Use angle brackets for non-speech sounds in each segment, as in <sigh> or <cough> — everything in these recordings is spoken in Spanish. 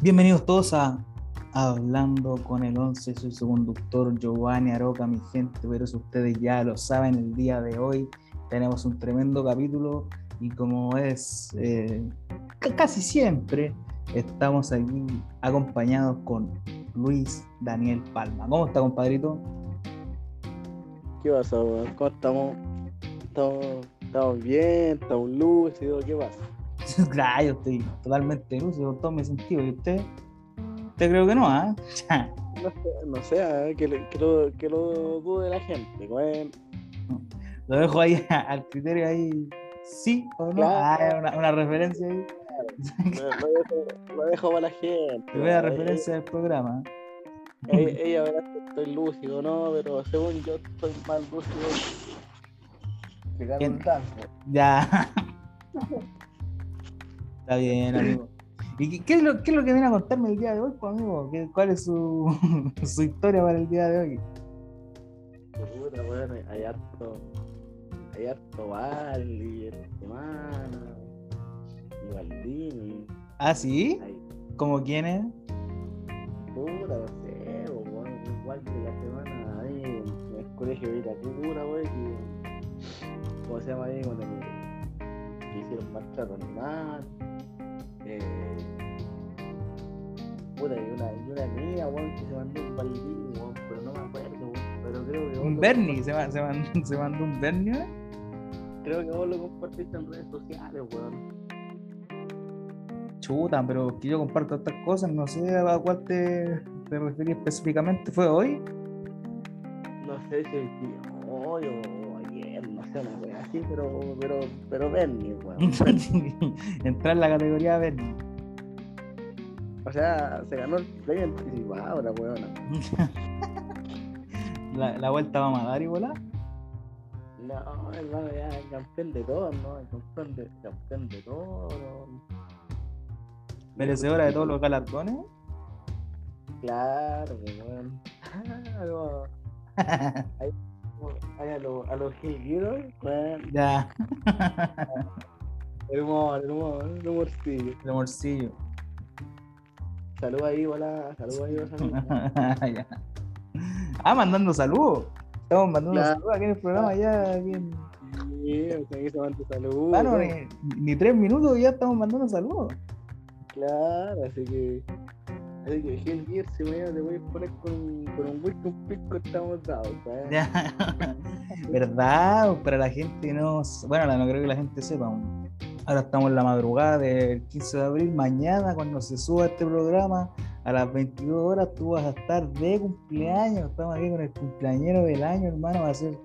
Bienvenidos todos a Hablando con el 11. Soy su conductor Giovanni Aroca, mi gente, pero si ustedes ya lo saben, el día de hoy tenemos un tremendo capítulo y como es eh, casi siempre, estamos aquí acompañados con Luis Daniel Palma. ¿Cómo está, compadrito? ¿Qué pasa, ¿Cómo estamos? ¿Estamos, bien? ¿Estamos lúcidos? ¿Qué pasa? <laughs> claro, yo estoy totalmente lúcido todo mi sentido. ¿Y usted? Usted creo que no, ¿ah? <laughs> no sé, no sé ¿ah? que, lo, que lo dude la gente. Bueno. Lo dejo ahí <laughs> al criterio ahí, sí o no. Ah, una, referencia ahí. Lo, dejo, para la gente. Te voy a referencia del programa. Ella, ella verá que estoy lúcido, ¿no? Pero según yo estoy más lúcido. Ya. Está bien, amigo. ¿Y qué es, lo, qué es lo que viene a contarme el día de hoy, pues, amigo? ¿Cuál es su, <laughs> su historia para el día de hoy? Puta, bueno, hay harto, hay harto Bali, semana, y Baldini. ¿Ah, sí? ¿Cómo quiénes? Puta, no sé, bueno, igual que la semana ahí en el colegio de Itacura, wey, que, ¿cómo se llama ahí? Cuando que hicieron maltrato animal eh, puta, y una, y una amiga, weón, que se mandó un baldín, weón, pero no me acuerdo, weón, pero creo que... ¿Un Bernie? ¿Se, se, mandó, <laughs> ¿Se mandó un Bernie? Creo que vos lo compartiste en redes sociales, weón. Chuta, pero que yo comparto estas cosas, no sé a cuál te, te referí específicamente. ¿Fue hoy? No sé si hoy o sé, no sé, así, pero, pero, pero Bernie, weón. <laughs> Entrar en la categoría Bernie. O sea, se ganó el premio anticipado la weona. la, la vuelta vamos a dar igual. No, hermano, ya el campeón de todo, ¿no? El campeón de, campeón de todo. ¿Merecedora de todos los galardones? Claro, weón. <laughs> ahí <laughs> a los a los Ya. <laughs> El humor, el humor, el humorcillo. El humorcillo. Salud ahí, hola. Salud ahí, <laughs> ah, mandando saludos. Estamos mandando saludos aquí en el programa ya. Aquí en... Sí, o sea, que se manda saludos. Claro, ni, ni, tres minutos ya estamos mandando saludos. Claro, así que. Así que Gil Gear, si mañana te voy a poner con, con un whisky, un pisco, estamos dados. <laughs> ¿Verdad? Para la gente no. Bueno, no creo que la gente sepa Ahora estamos en la madrugada del 15 de abril. Mañana, cuando se suba este programa, a las 22 horas, tú vas a estar de cumpleaños. Estamos aquí con el cumpleañero del año, hermano. Va a ser.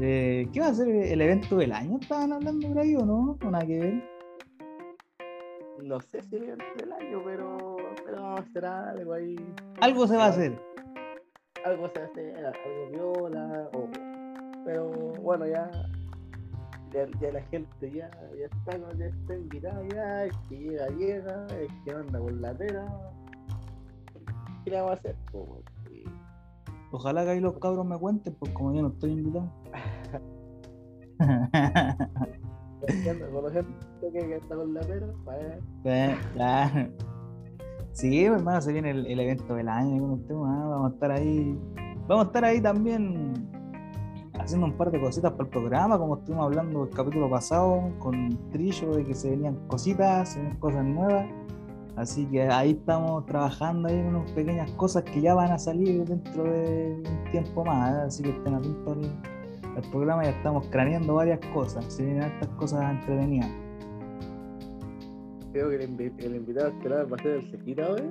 Eh, ¿Qué va a ser el evento del año? ¿Estaban hablando por ahí o no? ¿O nada que ver? No sé si el evento del año, pero vamos a hacer algo ahí. Algo se va a hacer. Algo se va a hacer, algo viola, o, pero bueno, ya ya, ya, la gente ya, ya está, ya está invitada, ya, el que llega, llega, el que anda con la pera. ¿Qué le vamos a hacer? Ojalá que ahí los cabros me cuenten, pues como yo no estoy invitado. con la gente que está con la pera, pues. <laughs> Sí, pues, hermano, se viene el, evento del año, vamos a estar ahí. Vamos a estar ahí también haciendo un par de cositas para el programa, como estuvimos hablando el capítulo pasado con Trillo, de que se venían cositas, se venían cosas nuevas. Así que ahí estamos trabajando ahí unas pequeñas cosas que ya van a salir dentro de un tiempo más. Así que estén atentos al, programa, ya estamos craneando varias cosas. Se vienen estas cosas entretenidas. Creo que el, invitado estelar va a ser el Sequita <laughs> hoy.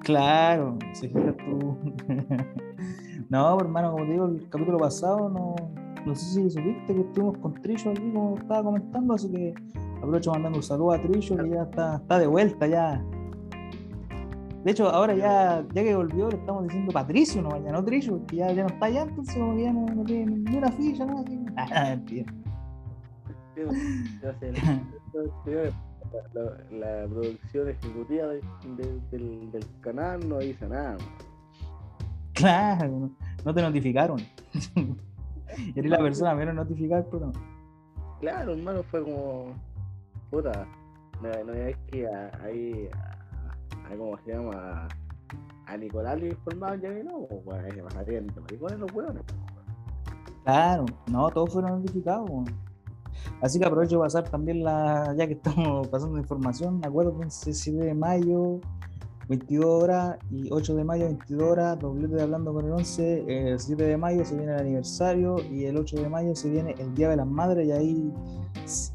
Claro, Sequita tú. <laughs> No, hermano, como te digo, el capítulo pasado no, no sé si supiste que estuvimos con Trillo aquí, como estaba comentando, así que aprovecho mandando un saludo a Trillo, que ya está, está de vuelta ya. De hecho, ahora ya, ya que volvió, le estamos diciendo Patricio, no vaya, no Trillo, que ya, ya no está allá, entonces como ya no, no tiene ni una ficha, nada. Ah, <laughs> mentira. La, la, producción ejecutiva del, del canal no dice nada. Claro, no te notificaron. <laughs> Eres la persona menos notificada pero Claro, hermano, fue como. Puta, no, no es que ahí ¿cómo se llama? A Nicolás le informaron ya que no, pues, weón, se pasarían de maricones los weones. pues. Claro, no, todos fueron notificados. Así que aprovecho de pasar también la, ya que estamos <laughs> pasando información, acuérdense 7 de mayo, 22 horas y 8 de mayo, 22 horas, doblete de hablando con el 11, el 7 de mayo se viene el aniversario y el 8 de mayo se viene el Día de las Madres y ahí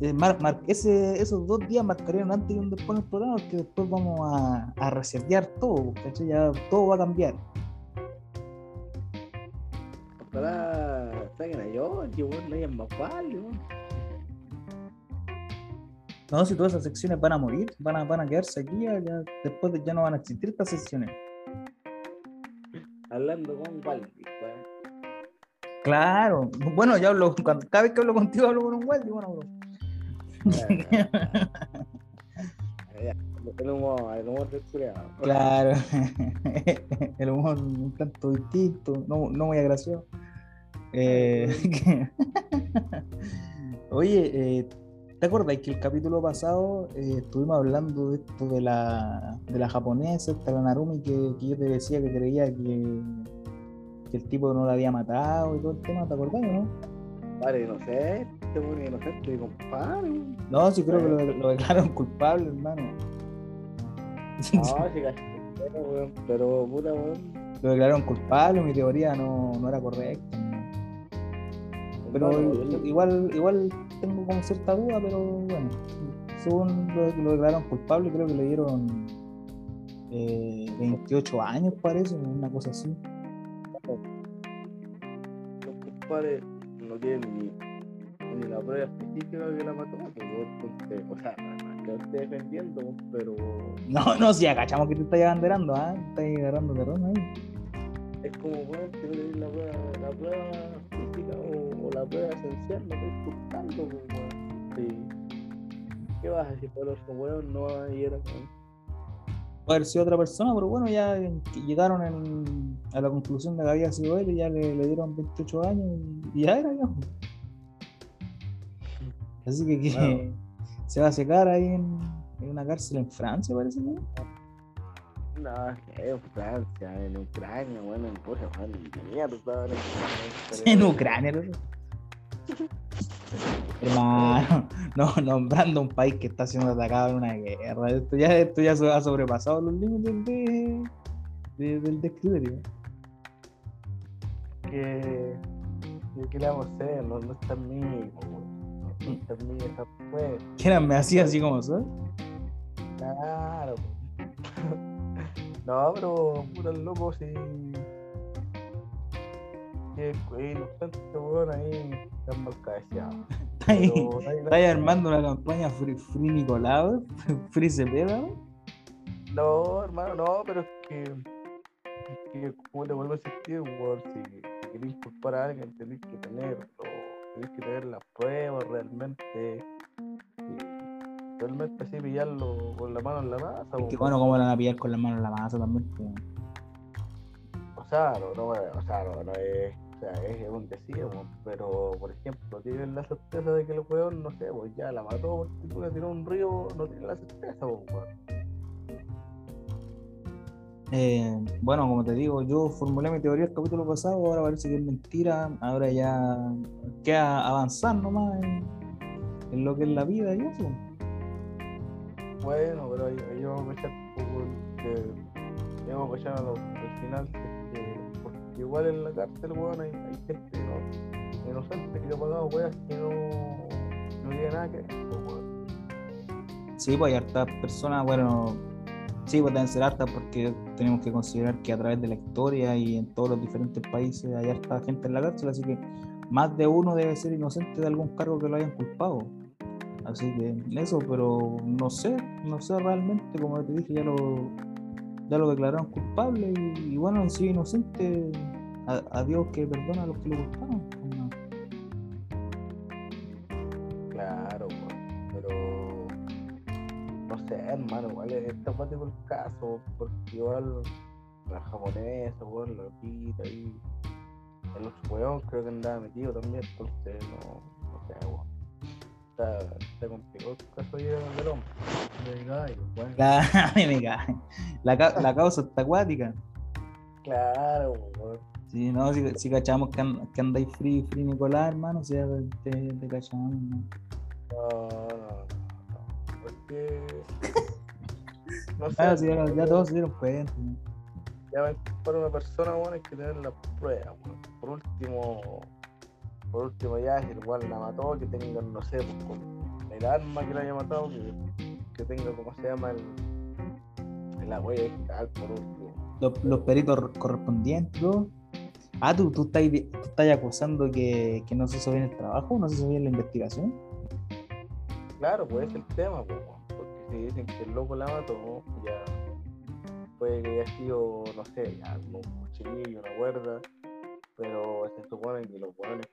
eh, esos dos días marcarían antes y un después en el programa porque después vamos a, a todo, ¿cachai? Ya todo va a cambiar. Ojalá saquen a Georgie, weón, no hayan más. No, si todas esas secciones van a morir, van a, van a quedarse aquí, ya, ya- después de- ya no van a existir estas secciones. Hablando con Waldi. Claro, bueno, yo hablo, cuando- cada vez que hablo contigo hablo con un Waldi, bueno, bro. <laughs> El humor, el humor del. Claro, <laughs> el humor un tanto distinto, no, no muy gracioso. Eh, <laughs> Oye, eh, ¿te acuerdas que el capítulo pasado eh, estuvimos hablando de esto de la, de la japonesa, esta la Narumi, que, que yo te decía que creía que, que el tipo no la había matado y todo el tema, ¿te acordás, no? Padre inocente, weón, inocente, compadre. No, sí creo que lo, lo declararon culpable, hermano. No, sí, weón, pero puta, weón. lo declararon culpable, mi teoría no, no era correcta. Pero igual, igual tengo como cierta duda, pero bueno, según lo, lo declararon culpable, creo que le dieron eh, 28 años, parece, una cosa así. los compadres no tienen ni, ni la prueba específica que la mató, entonces, o sea, que lo esté defendiendo, pero No, no, si agachamos que te estás abanderando, ¿ah? Estás agarrando terreno ahí. es como, weón, que no tenés la prueba, la prueba física o la prueba esencial, no estoy buscando, pues, weón. Sí. ¿Qué vas a decir, por los weón no van a ir a Puede haber sido otra persona, pero bueno, ya llegaron en- a la conclusión de que había sido él y ya le, le dieron 28 años y, y ya era ya. Así que, que <laughs> se va a secar ahí en, en una cárcel en Francia, parece. No, que en Francia, en Ucrania, bueno, en ni mierda, estaban <laughs> en Ucrania. En Ucrania, ¿no? Hermano, <laughs> no, nombrando un país que está siendo atacado en una guerra. Esto ya, esto ya ha sobrepasado los límites de, de- del describerio. que, que, le vamos a hacer, no, no está en mí, no, está en mí esa pues, eran me hacía así como soy. claro. <laughs> no, pero puta el loco que que inocente weón ahí está mal cabeceado. Está ahí, Pero nadie- está ahí armando una campaña Free, free Nicolau, <laughs> Free Cepeda. No, hermano, no, pero es que, es que como te vuelvo a insistir, weón, si, si querés culpar a alguien tenés que tener, o tenés que tener las pruebas realmente, y realmente así pillarlo con la mano en la masa, Que weón. bueno, como la van a pillar con las manos en la masa también. pues. o sea, no, no, o sea, no, no es, o sea, es un decir, weón, pero por ejemplo, tienen la certeza de que el weón, no sé, pues ya la mató porque le tiró un río, no tiene la certeza, weón. Eh, bueno, como te digo, yo formulé mi teoría el capítulo pasado, ahora parece que es mentira, ahora ya queda avanzar nomás en, en lo que es la vida y eso. Bueno, pero ahí, ahí vamos a echar que ahí vamos a echar al final igual en la cárcel weón hay, gente ¿no? inocente que ha pagado weas que no, no tiene nada que ver. Sí, pues hay hartas personas, bueno, sí, pues deben ser hartas porque tenemos que considerar que a través de la historia y en todos los diferentes países hay harta gente en la cárcel, así que más de uno debe ser inocente de algún cargo que lo hayan culpado. Así que eso, pero no sé, no sé realmente, como te dije, ya lo, ya lo declararon culpable y, y bueno, si es inocente, a, Dios que perdona a los que lo culparon. Claro, pero no sé, hermano, igual es está acuático el caso, porque igual la japonesa, weón, la pita ahí, el otro weón creo que andaba metido también, entonces no, no sé, weón. Está, está complicado el caso ahí del hombre. De gallo, bueno. <laughs> La, me cae. La, la causa está acuática. Claro, weón. Sí, no, si, si cachamos que, and- que andáis free, free Nicolás, hermano, si ya te, te cachamos. ¿no? No, no, no, no. Porque. <laughs> No sé. Ah, sí, ya, todos se dieron. Ya para una persona, bueno, hay que tener la prueba, weón. Por último. Por último, ya, si igual la mató, que tenga, no sé, pues, con el arma que la haya matado, que, que tenga, como se llama, el, la huella por último. Los, los peritos correspondientes, todo. Ah, tú, tú, estás, tú estás acusando que, que no se hizo bien el trabajo, no se hizo bien la investigación. Claro, pues es el tema, pues, porque si dicen que el loco la mató, ya puede que haya sido, no sé, ya un cuchillo, una cuerda, pero se supone que los hueones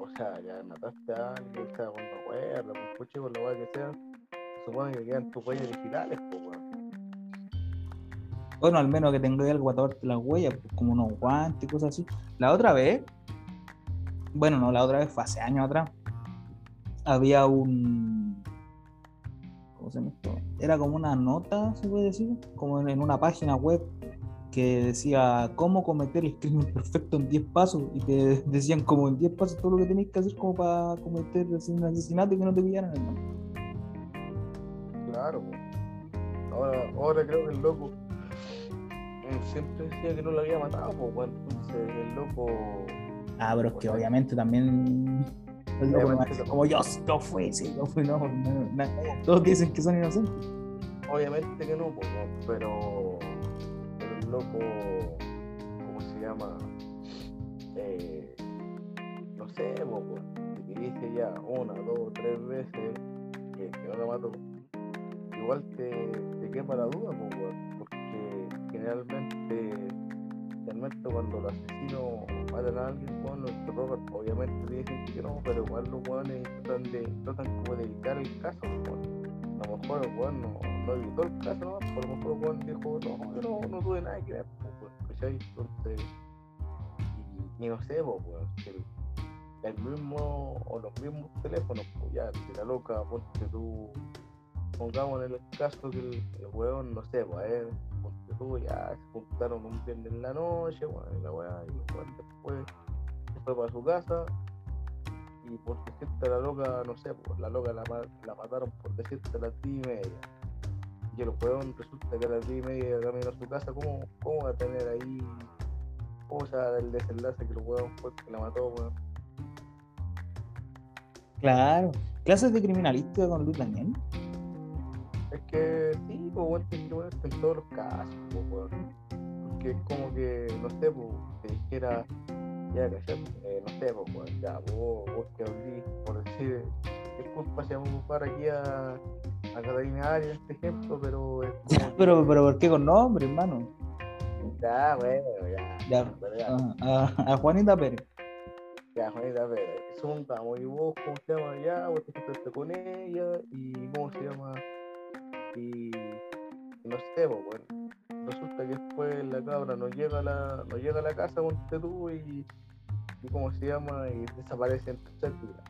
o sea, ya mataste a alguien, sea con una cuerda, con un cuchillo, con lo cual que sea, se supone que quedan tus huellas digitales, pues. Bueno, al menos que tengáis algo para taparte las huellas, pues, como unos guantes y cosas así. La otra vez, bueno, no, la otra vez fue hace años atrás, había un. ¿Cómo se esto? Era como una nota, se puede decir, como en una página web que decía cómo cometer el crimen perfecto en 10 pasos y te <laughs> decían como en 10 pasos todo lo que tenías que hacer como para cometer un asesinato y que no te pillaran, hermano. Claro. Ahora, ahora creo que el loco eh, siempre decía que no lo había matado, pues. Entonces el loco. Ah, pero es que obviamente también. Obviamente como yo, yo fui, sí, yo fui, no, no, no, todos dicen que son inocentes. Obviamente que no, pues, pero, loco, ¿cómo se llama? Eh, no sé, si te dice ya una, dos, tres veces que, no la mató, igual te, te quema la duda, weón, porque generalmente, generalmente cuando los asesinos matan a alguien, weón, lo interrogan, obviamente te dicen que no, pero igual los weones tratan, de, tratan como de evitar el caso, a lo mejor el weón no, no evitó el caso, ¿no? Por lo mejor el weón dijo, no, yo no, no tuve nada que ver, pues, weón, ¿cachai? Entonces, y, no sé, pues, el, mismo, o los mismos teléfonos, pues ya, si la loca, ponte tú, pongamos en el caso que el, el no sé, pues, eh, ponte tú, ya se juntaron un viernes en la noche, weón, y la weá, y el weón después se fue para su casa, y por decirte la loca, no sé, pues la loca la, la mataron por decirte a las 10 y media. Y el weón resulta que a las 10 y media camino a su casa, ¿cómo, cómo va a tener ahí, cómo se va a dar el desenlace que el weón fue que la mató, weón? Claro. Clases de criminalística con Luis Daniel. Es que sí, pues weón, tienes que ponerte en todos los casos, pues weón. Porque es como que, no sé, pues, te dijera, ya, ¿cachai? Eh, no sé, pues weón, ya, vos, vos que hablís, por decir, disculpa si vamos a ocupar aquí a, a Catalina Arias, este ejemplo, pero es <laughs> Pero, que- pero ¿por qué con nombre, hermano? Ya, bueno, ya. Ya, pero ya, a, a- a Juanita Pérez. ya, Juanita Pérez. Supongamos, y vos, ¿cómo se llama? Ya, vos te juntaste con ella, y ¿cómo se llama? Y no sé, pues, bueno. Resulta que después la cabra no llega a la, no llega a la casa, ponte tú, y, y ¿cómo se llama? Y desaparece en tercer día.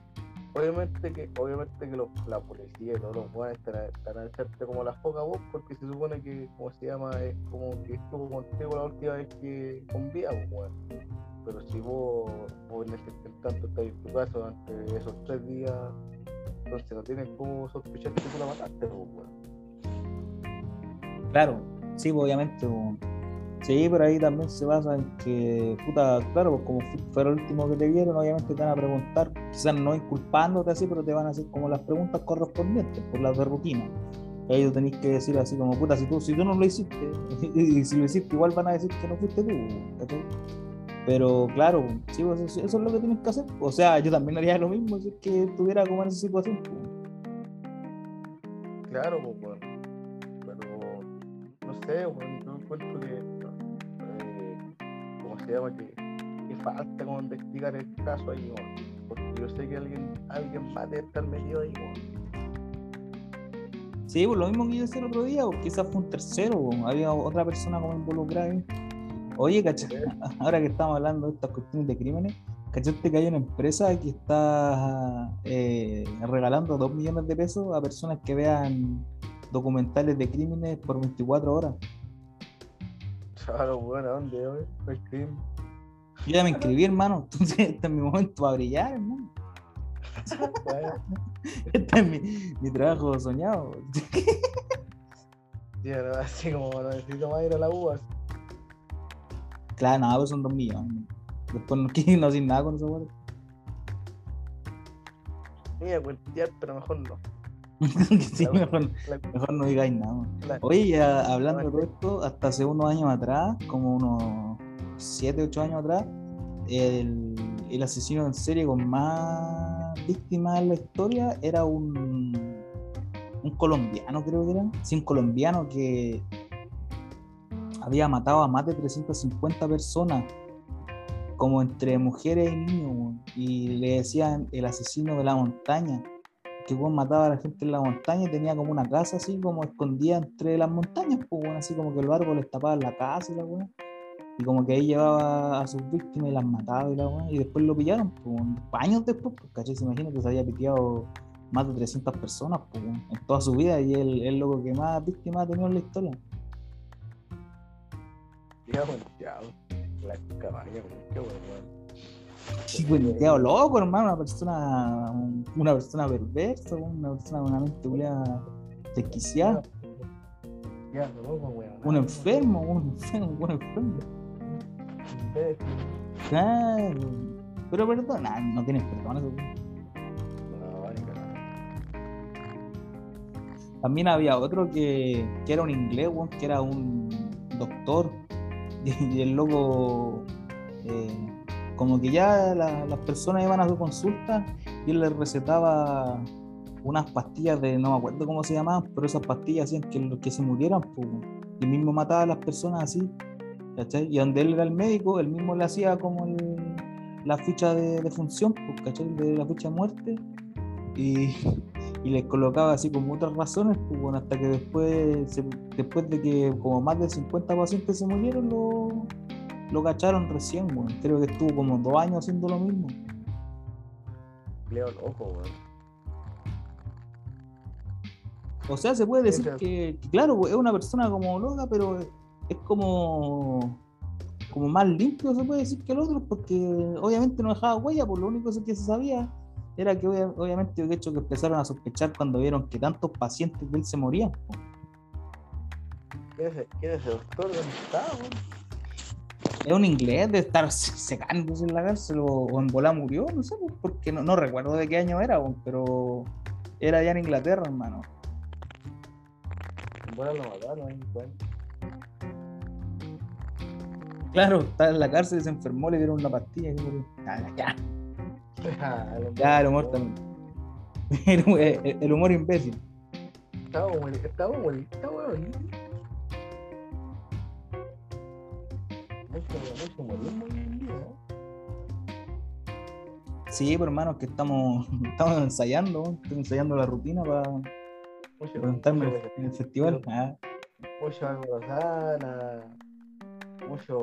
Obviamente que, obviamente que la policía y todos los buenos estarán, estarán echarte como las pocas vos, porque se supone que, ¿cómo se llama? Es como que estuvo contigo la última vez que con vida, pues, weón. Pero si vos, vos en ese tanto estás en tu casa durante esos tres días, entonces no tienes como sospechar que tú la mataste, pues, weón. Claro, sí, pues, obviamente. pues. Sí, pero ahí también se basa en que, puta, claro, pues como fu- fue el último que te vieron, obviamente te van a preguntar, quizás no inculpándote así, pero te van a hacer como las preguntas correspondientes, por las de rutina. Ahí tú tenés que decir así como, puta, si tú, si tú no lo hiciste, <laughs> y si lo hiciste, igual van a decir que no fuiste tú. Pero claro, sí, eso, eso es lo que tienes que hacer. O sea, yo también haría lo mismo si es que estuviera como en esa situación. Claro, pues, no sé, weón, yo encuentro que, eh, ¿cómo se llama? Que, que falta como investigar el caso ahí. Porque yo sé que alguien, alguien va a estar metido ahí. Sí, pues lo mismo que yo decía el otro día, o quizás fue un tercero, había otra persona como involucrada ahí. Oye, cacha, <laughs> ahora que estamos hablando de estas cuestiones de crímenes, ¿Cachaste que hay una empresa que está eh, regalando 2 millones de pesos a personas que vean documentales de crímenes por 24 horas? Claro, bueno, ¿dónde, hoy? El crimen. Yo ya me inscribí, hermano. Entonces, <laughs> este es mi momento para brillar, hermano. Este es mi, mi trabajo soñado. <laughs> sí, pero así como no necesito más ir a la UAS. Claro, nada, pues son 2 millones. Después no quiero no hacer nada con esa weá. Voy a cuentear, pero mejor no. <laughs> sí, mejor, no digáis nada. Oye, ya hablando de todo esto, hasta hace unos años atrás, como unos 7, 8 años atrás, el, el asesino en serie con más víctimas en la historia era un, un colombiano, creo que era. Sí, un colombiano que había matado a más de 350 personas, como entre mujeres y niños, y le decían el asesino de la montaña que weón mataba a la gente en la montaña y tenía como una casa así como escondida entre las montañas, pues weón, así como que los árboles tapaban la casa y la weón. Y como que ahí llevaba a sus víctimas y las mataba y la weón. Y después lo pillaron, pues años después, pues caché, se imagina que se había piteado más de 300 personas, pues en toda su vida y él es loco que más víctimas ha tenido en la historia. La qué bueno, cuenteado loco, hermano, una persona, una persona perversa, una persona con una mente culiada desquiciada. Un enfermo, un enfermo, un enfermo. Claro. Pero perdón, nah, no tienes perdón. eso. También había otro que, que era un inglés, weón, que era un doctor. Y, <laughs> y el loco, eh, como que ya la- las personas iban a su consulta y él les recetaba unas pastillas de, no me acuerdo cómo se llamaban, pero esas pastillas hacían que los que se murieran, pues, y mismo mataba a las personas así. ¿cachai? Y donde él era el médico, él mismo le hacía como la ficha de, de función, pues, ¿cachai? De la ficha de muerte. Y, y les colocaba así como otras razones, pues hasta que después, se- después de que como más de 50 pacientes se murieron, lo, lo cacharon recién, bueno. creo que estuvo como dos años haciendo lo mismo. Leo loco, weón. O sea, se puede decir que, que, claro, es una persona como loca, pero es como como más limpio se puede decir que el otro, porque obviamente no dejaba huella, por lo único que se sabía era que obvia- obviamente de hecho que empezaron a sospechar cuando vieron que tantos pacientes de él se morían. ¿Quién es, ese doctor? ¿Dónde está, weón? Es un inglés de estar se- secándose en la cárcel o, o en bola murió, no sé, pues, porque no, no recuerdo de qué año era, po, pero era allá en Inglaterra, hermano. Bueno, lo mataron. Claro, estaba en la cárcel se enfermó, le dieron una pastilla y murió. Ya, <laughs> Ah, el ya, el humor también. <laughs> El, el- humor imbécil. Estaba muy, estaba muy, estaba muy. Sí, pero hermano, es que estamos, <laughs> estamos ensayando, estoy ensayando la rutina para Mucho, presentarme mucho, en el festival. Ah, mucho algo Rosana, mucho,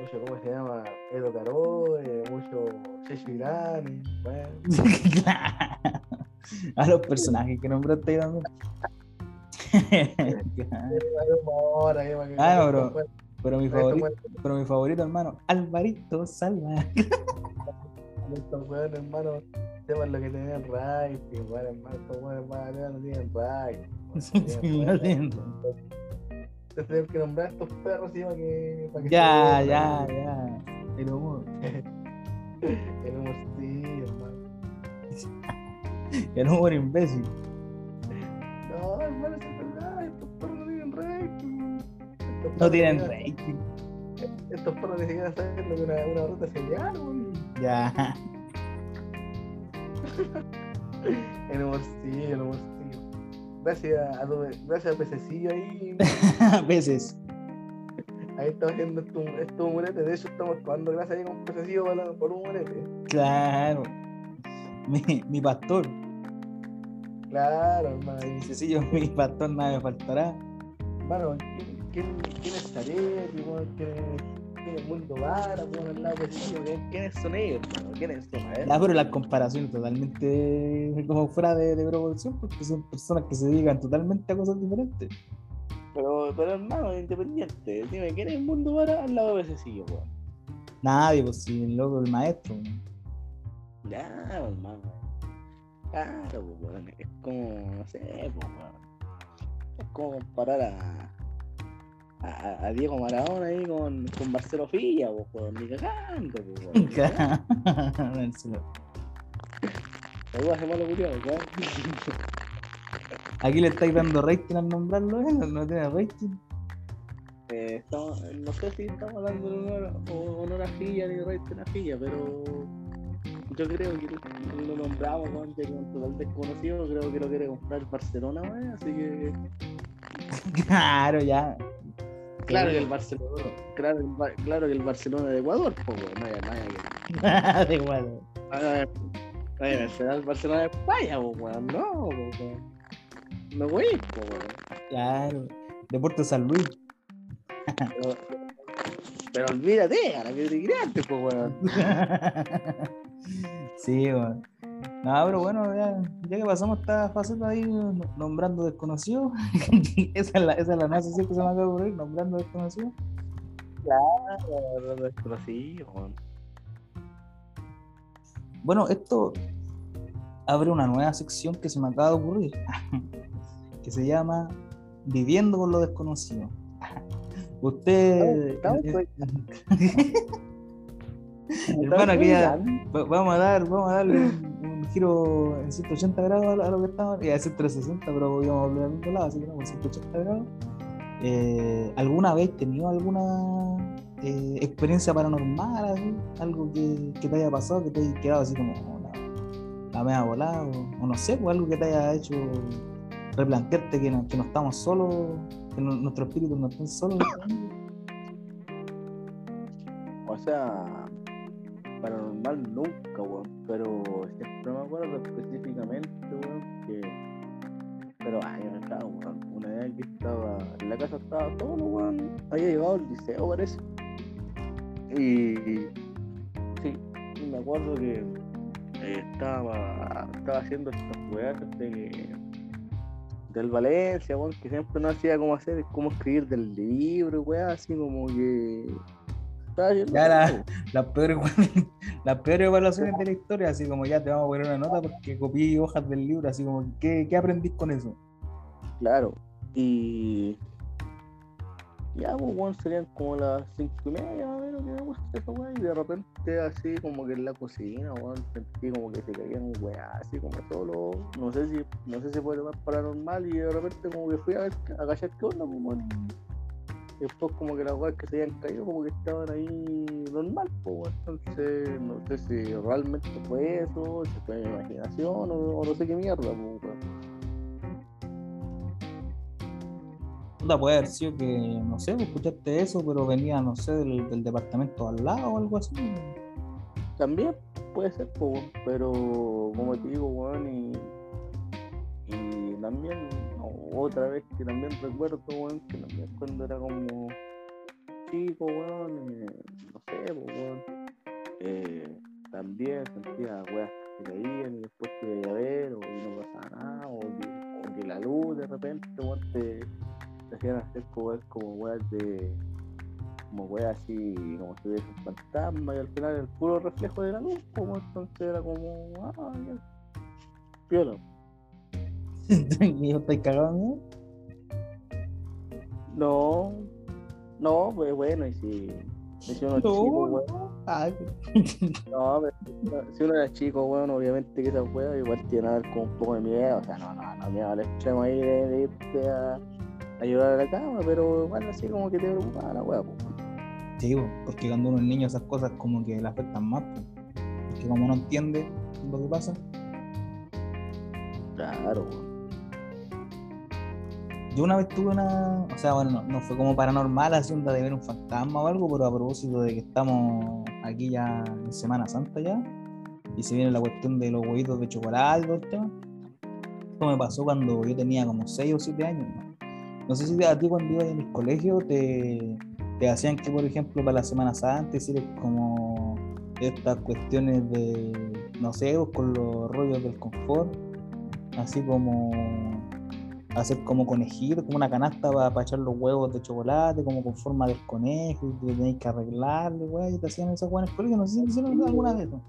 mucho, ¿cómo se llama? Edo Caro, eh, mucho Checho Irani, bueno. <laughs> A los personajes que nombraste <laughs> ahí también. Ah, no, bro. Pero mi favorito, pero mi favorito, hermano, Alvarito Salva. <laughs> Estos weones, hermano, sepan lo que tenían rating, bueno, hermano, estos weones más arriba no tienen. <laughs> Sí, no entiendo. Te tengo que nombrar a estos perros, sí, para que. Para que Ya, ya, ya. El humor. <laughs> El humor, sí, hermano. El humor imbécil. No, hermano, es verdad, estos perros no tienen rating. No tienen rating. Estos perros ni siquiera saben lo que una, una ruta serial. Ya. <laughs> El humor, sí, el humor, sí. Gracias a, gracias a Pececillo ahí. <laughs> A veces. Ahí estamos haciendo estos humoretes. De hecho, estamos tomando clases ahí con Pececillo por, por un humorete. Claro. Mi, mi pastor. Claro, hermano. yo mi pastor nada me faltará. Hermano, ¿quién, quién, quién es weón? ¿Quién es mundo vara, weón, al lado vecino. ¿Quién- ¿Quiénes son ellos, hermano? ¿Quiénes son? A ver. Ya, pero las comparaciones totalmente como fuera de, de proporción, porque son personas que se dedican totalmente a cosas diferentes. Pero, pero hermano, independiente. Dime, ¿quién es mundo vara al lado vecino, weón? Nadie, pues si el loco, el maestro. weón. Ya, hermano. Claro, pues, weón. Es como, no sé, pues, weón. Es como comparar a. A, a Diego Maradona ahí con, con Marcelo Filla, pues, weón. Ni cagando, pues. <laughs> <laughs> Aquí le estáis dando rating al nombrarlo, ¿eh? no tiene rating. Eh, estamos- no sé si estamos de honor, honor a Filla ni Rey a Filla, pero yo creo que lo nombramos weón, ya que es un total desconocido, creo que lo quiere comprar el Barcelona, weón, así que <laughs> Claro, ya. Claro que el Barcelona, claro, el Bar- claro que el Barcelona de Ecuador, pues weón, no hay nada De no hay será el Barcelona de España, weón, no, weón. No voy, weón. Claro. Deporte San Luis. Pero, pero olvídate, a la que te creaste, pues weón. <laughs> sí, weón. No, pero bueno, ya, ya que pasamos esta faceta ahí no- nombrando desconocidos, <laughs> esa, es la, esa es la nueva sesión que se me acaba de ocurrir, nombrando desconocidos. Claro, desconocí, weón. Bueno, esto abre una nueva sección que se me acaba de ocurrir, <laughs> que se llama Viviendo con lo desconocido. <laughs> Usted... Hermano, aquí ya va- vamos a dar, vamos a darle un, un giro en 180 grados a lo, a lo que estamos, a decir 360, pero podíamos volver al mismo lado, así que no, en 180 grados. Eh, ¿Alguna vez tenido alguna eh, experiencia paranormal, así? algo que, que te haya pasado, que te haya quedado así como oh, la, la media volada, o, o no sé, o algo que te haya hecho replantearte que no, que no estamos solos, que no- nuestro espíritu no estén solos? O sea, paranormal nunca, weón. Pero siempre me acuerdo específicamente, weón, que. Pero años atrás, weón. Una vez que estaba en la casa, estaba solo, weón. Había llegado al liceo, parece. Y. Sí, me acuerdo que eh, estaba, estaba haciendo estas weas de. Del Valencia, weón, que siempre no hacía cómo hacer, cómo escribir del libro, weón, así como que. Estaba haciendo Ya la- eso, <laughs> las peores, <laughs> las peores evaluaciones de la historia, así como ya te vamos a poner una nota porque copié hojas del libro, así como, ¿qué, qué aprendís con eso? Claro. Y. Ya, pues, weón, serían como las cinco y media, más o menos, que me gusta esa weá. Y de repente, así como que en la cocina, weón, sentí como que se caían weá, así como solo. No sé si, no sé si fue más paranormal. Y de repente, como que fui a ver, a cachar qué onda, pues. Y después, como que las weas que se habían caído, como que estaban ahí normal, pues. Entonces, no sé si realmente fue eso, si fue mi imaginación, o, o no sé qué mierda, pues. Puta, puede haber sido que, no sé, escuchaste eso, pero venía, no sé, del, del departamento al lado o algo así. También puede ser, weón, pero como te digo, weón, y también otra vez que también recuerdo, weón, que también cuando era como chico, weón, no sé, po, weón, eh, también sentía weas que caían y después te iba a ver, o y no pasaba nada, o que, que la luz de repente, weón, te, te hacían hacer como, como weas de como wea así, como si hubiese un fantasma y al final el puro reflejo de la luz, como entonces era como, ah, ya. Piola. Y <laughs> yo estoy cagado, ¿no? No, no, pues bueno, y si, y si uno es chico, No, weón, Ah, no, pero si uno era chico, weón, obviamente que esa wea igual tiene que ver con un poco de miedo, o sea, no, no, no miedo al extremo ahí de, de irte a, a ayudar a la cama, pero igual así como que te preocupaba la wea, pues. Sí, po, porque cuando uno es niño esas cosas como que le afectan más, po. porque como no entiende lo que pasa. Claro, weón. Yo una vez tuve una, o sea, bueno, no, fue como paranormal, onda de ver un fantasma o algo, pero a propósito de que estamos aquí ya en Semana Santa ya, y se viene la cuestión de los huevitos de chocolate y todo el tema. Esto me pasó cuando yo tenía como 6 o 7 años. ¿no? No sé si a ti cuando ibas en el colegio te, te hacían que, por ejemplo, para la Semana Santa hicieras como estas cuestiones de, no sé, pues, con los rollos del confort, así como hacer como conejito, como una canasta para, echar los huevos de chocolate, como con forma del conejo, y tenéis que arreglarle, güey, y te hacían esas buenas colegios, no sé si hicieron alguna vez. ¿no?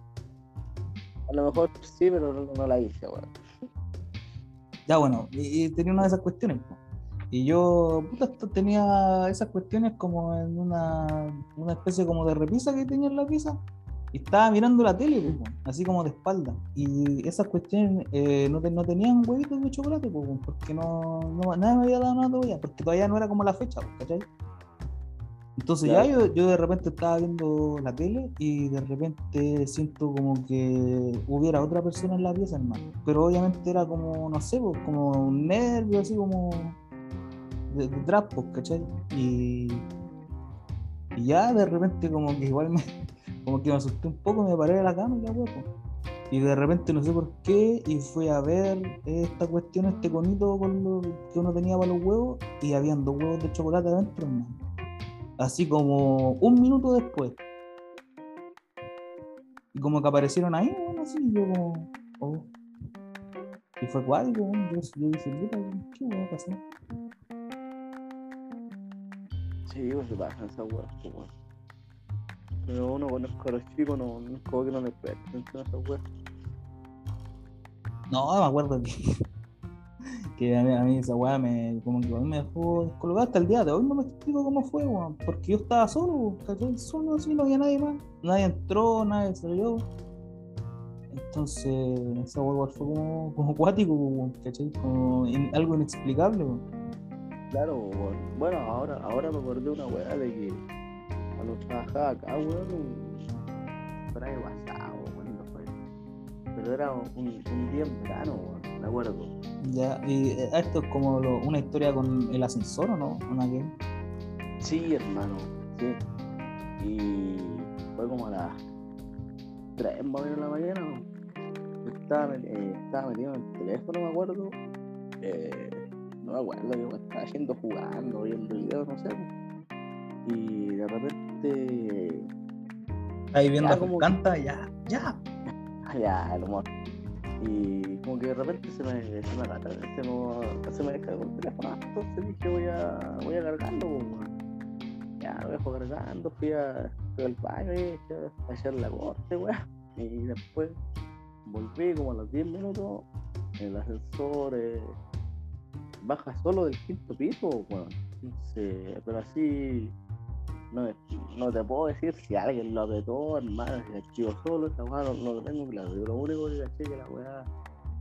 A lo mejor sí, pero no, no la hice, weón. Ya bueno, y, y tenía una de esas cuestiones. Y yo puta, tenía esas cuestiones como en una, una especie como de repisa que tenía en la pieza. Y estaba mirando la tele, pues, así como de espalda. Y esas cuestiones eh, no, te- no tenían huevitos de chocolate, pues, porque no, no- nadie me había dado nada todavía, porque todavía no era como la fecha, pues, ¿cachai? Entonces ya yo, yo de repente estaba viendo la tele y de repente siento como que hubiera otra persona en la pieza, hermano. Pero obviamente era como, no sé, pues, como un nervio, así como de, detrás, pues, ¿cachai? Y, y ya de repente como que igual me, como que me asusté un poco, me paré de la cama y la huevo. Y de repente no sé por qué, y fui a ver esta cuestión, este conito que uno tenía para los huevos, y habían dos huevos de chocolate adentro. Así como un minuto después. Y como que aparecieron ahí, así, y yo como. oh. Y fue cuático, weón, yo, yo dije, puta, ¿qué a pasar? Sí, pues se pasan esas weas, pues, weón. Pero uno cuando es cabro chico no, no como que no le presta atención a esas weas. No, me acuerdo que, <laughs> que a, mí, a mí esa weá me, como que a mí me dejó descolgado hasta el día de hoy. No me explico cómo fue, weón. Porque yo estaba solo, ¿cachai? Solo así, no había nadie más. Nadie entró, nadie salió. Entonces, esa weá fue como, como acuático, weón, ¿cachai? Como in- algo inexplicable, weón. Claro. Bueno, ahora, ahora me acordé de una wea de que cuando trabajaba acá, weón, por ahí no fue. Pero era un, un día en verano, weón, me acuerdo. Ya, y eh, esto es como lo- una historia con el ascensor, ¿o no? Una que... Sí, hermano, sí. Y fue como a las 3 más o menos de la mañana. ¿no? Estaba, eh, estaba metido en el teléfono, me acuerdo. Eh, no me acuerdo, yo estaba haciendo jugando, viendo videos, no sé. Y de repente. Ahí viendo Ya, como- canta, ya, ya. <laughs> Ya, el humor. Y como que de repente se me, se me, agarra- se me, se me descargó el teléfono. ah, Entonces dije, voy a, voy a cargarlo. weón. Ya lo dejo cargando, fui, a, fui al baño y a hacer la corte, weón. Y después volví como a los 10 minutos. El ascensor eh, baja solo del quinto piso, weón. Entonces, pero así no, no te puedo decir si alguien lo apretó, hermano, si archivo solo, esta weá no, lo tengo claro. Yo lo único que caché que la weá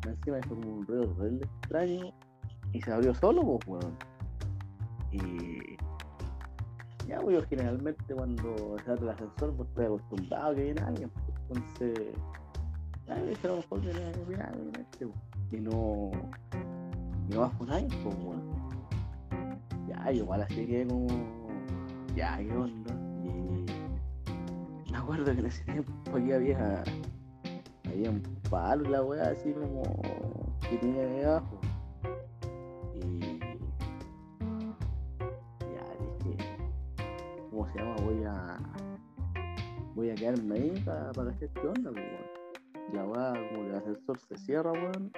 encima hizo como un ruido terrible extraño y se abrió solo, pues weón. Y ya pues yo generalmente cuando se abre el ascensor pues estoy acostumbrado a que viene alguien. pues, Entonces, ya a mejor viene, viene alguien este, pues, y no, y no bajo nadie, pues weón. Ya, igual así que como ya, qué onda. Y me acuerdo que en ese tiempo aquí había, había un palo la wea así como que tenía de abajo. Y ya dije, ¿cómo se llama? Voy a voy a quedarme ahí para, para hacer qué onda, weón. La wea como que el ascensor se cierra, weón,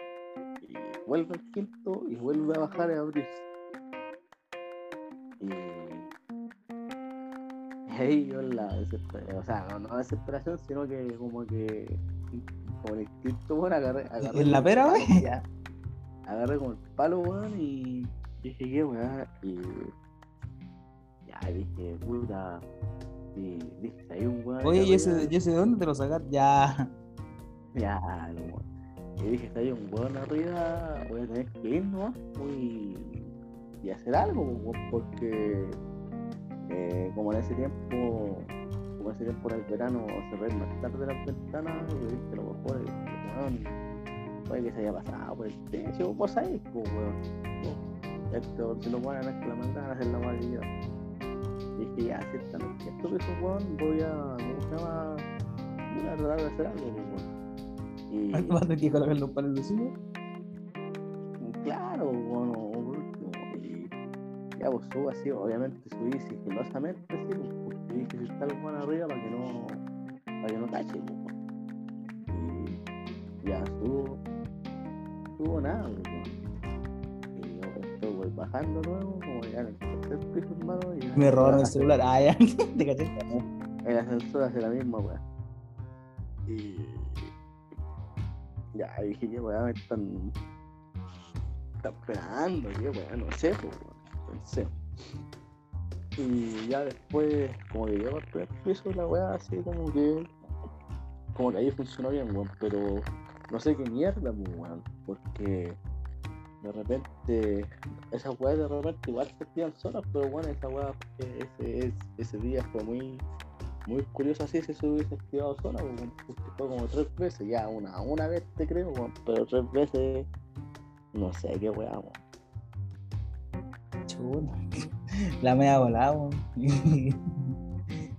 y vuelve al quinto y vuelve a bajar y a abrirse. Y ahí yo en la desesperación, o sea, no, no desesperación, sino que como que como el instinto, bueno, agarré, agarré ¿En la pera, ya. Agarré como el palo, weón, y dije, ¿qué weá? Y ya dije, puta, y dije, hay un weón. Oye, ¿y ese, arriba". ¿y ese de dónde te lo sacas? Ya. Ya, no, weón. Y dije, hay un weón arriba, voy a tener que ir, ¿no? Y, y hacer algo, weón, porque eh, como en ese tiempo, como en ese tiempo era el verano, se más tarde las ventanas, dije, a lo mejor, el weón, puede que se haya pasado por el techo, vos ahí, pues, weón. Esto, si lo ponen a la maldad, hacer la maldad. Dije, ya, en esto que esos weón, voy a, ¿cómo se llama? Voy a tratar de hacer algo, weón. Y, ¿Vas a tener que colocar los palos de silla? Claro, bueno, por y ya vos subo así, obviamente subí sigilosamente, sí, pues, porque dije si está el weón arriba para que no, para que no cache, pues, y ya subo, subo nada, pues, weón. y yo estoy voy bajando luego, como ya en el tercer piso, hermano, y Me robaron el celular. Ah, ya. <laughs> Te caché. el ascensor hace la misma weá. Y ya dije que weá me están. están pegando, que weá, no sé, pues Pensé. Y ya después, como que llego al primer piso, la weá así como que. como que ahí funcionó bien, weón, pero no sé qué mierda, pues, weón, porque de repente, esas weas de repente igual se activan solas, pero bueno, esa eh, ese, ese, ese día fue muy, muy curioso así si se hubiese activado sola, porque fue como tres veces, ya una, una vez te creo, pero tres veces no sé qué weón. Chuta. <laughs> La media volada. <laughs>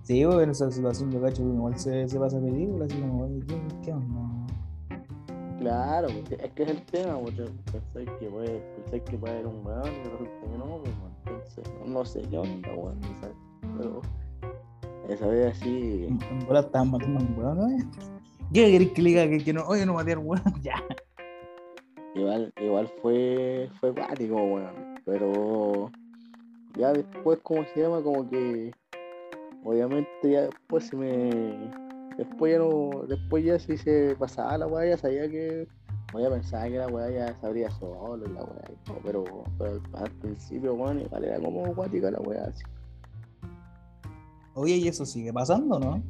Sí, en esa situación yo cacho igual se, se pasa película, así como, ¿qué, qué onda? Claro, porque es que es el tema, porque pensáis que puede, pensáis que puede haber un weón y resulta que no, pues entonces, no, sé qué onda, weón, pero esa vez así, En bola estaban matando a un weón, ¿no? ¿Qué querés que le diga que, que no? Oye, no maté al weón, <laughs> ya. igual, igual fue, fue cuático, weón, pero ya después, ¿cómo se llama? Como que, obviamente ya después se me, después ya no, después ya si se pasaba la weá, ya sabía que, o ya pensaba que la weá ya se abría solo y la weá, y todo, pero, pero al principio, weón, igual era como cuática la weá, así. Oye, y eso sigue pasando, ¿no?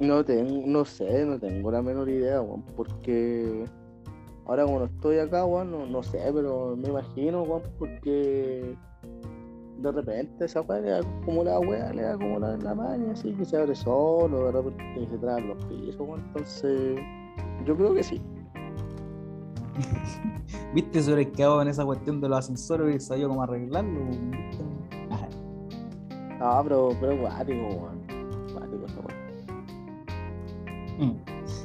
No tengo, no sé, no tengo la menor idea, weón, porque ahora como no estoy acá, weón, no, no sé, pero me imagino, weón, porque de repente esa weá le da como la weá, le da como la, la maña, así que se abre solo, de repente se traen los pisos, weón, entonces yo creo que sí. <laughs> ¿Viste sobre el que hago en esa cuestión de los ascensores y sabía cómo arreglarlo? No, <laughs> pero, pero cuático, weón. Cuático esa weá. Mm.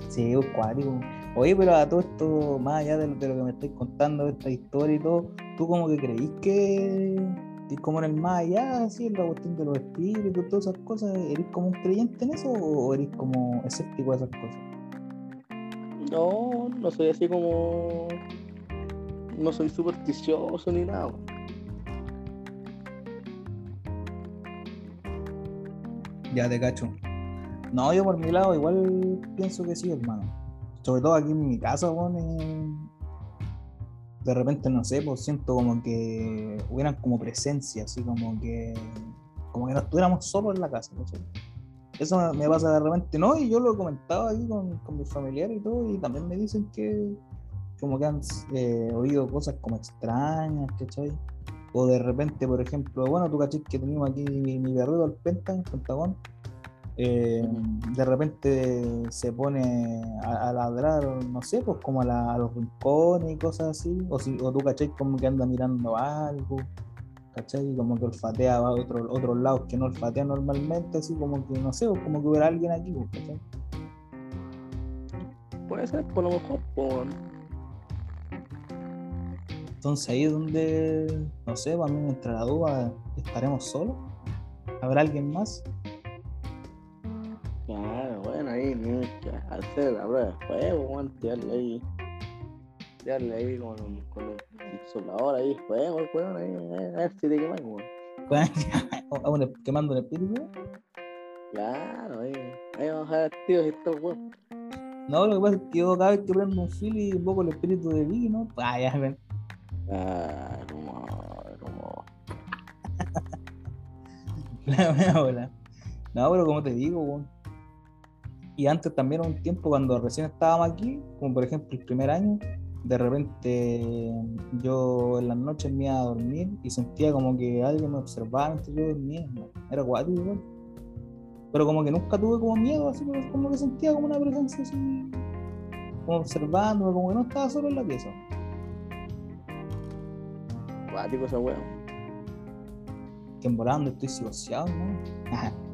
Sí, cuático. Oye, pero a todo esto, más allá de lo, de lo que me estáis contando, de esta historia y todo, ¿tú como que creís que es como en el más allá, así, en la cuestión de los espíritus, todas esas cosas, ¿eres como un creyente en eso o eres como escéptico a esas cosas? No, no soy así como. No soy supersticioso ni nada. Ya te cacho. No, yo por mi lado igual pienso que sí, hermano. Sobre todo aquí en mi casa, weón, eh, de repente, no sé, pues siento como que hubieran como presencia, así como que como que no estuviéramos solos en la casa, no. Eso me- pasa de repente, ¿no? Y yo lo he comentado ahí con, con mis familiares y todo, y también me dicen que como que han eh, oído cosas como extrañas, ¿cachai? O de repente, por ejemplo, bueno, tú cachai que tenemos aquí mi, mi perrito, el Penta, Pentagón. Eh, de repente se pone a, a ladrar, no sé, pues como a, la- a los rincones y cosas así. O, si, o tú cachai como que anda mirando algo, ¿cachai? Como que olfatea a otro, otros lados que no olfatea normalmente, así como que, no sé, pues, como que hubiera alguien aquí, pues, ¿cachai? Puede ser, por lo mejor, pues, weón. Entonces ahí es donde, no sé, para mí me entra la duda, ¿estaremos solos? ¿Habrá alguien más? Claro, bueno, ahí ni que hacer la prueba de fuego, weón, tirarle ahí. Tirarle ahí con, con el soplador ahí, fuego, el weón, ahí, a ver si te quemas, weón. <laughs> ¿A un- ¿Quemando un espíritu? Claro, ahí, ahí vamos a dejar activos estos weón. No, lo que pasa es que yo cada vez que prendo un fili invoco el espíritu de Vicky, ¿no? Ah, ya, ven. Ah, como, como. La mea bola. No, pero como te digo, weón. Y antes también un tiempo cuando recién estábamos aquí, como por ejemplo el primer año, de repente yo en las noches me iba a dormir y sentía como que alguien me observaba mientras yo dormía. ¿no? Era guático, igual. Pero como que nunca tuve como miedo, así como que sentía como una presencia así, como observándome, como que no estaba solo en la pieza. Cuático esa weón. Que en volando estoy psicoseado, ¿no? <laughs>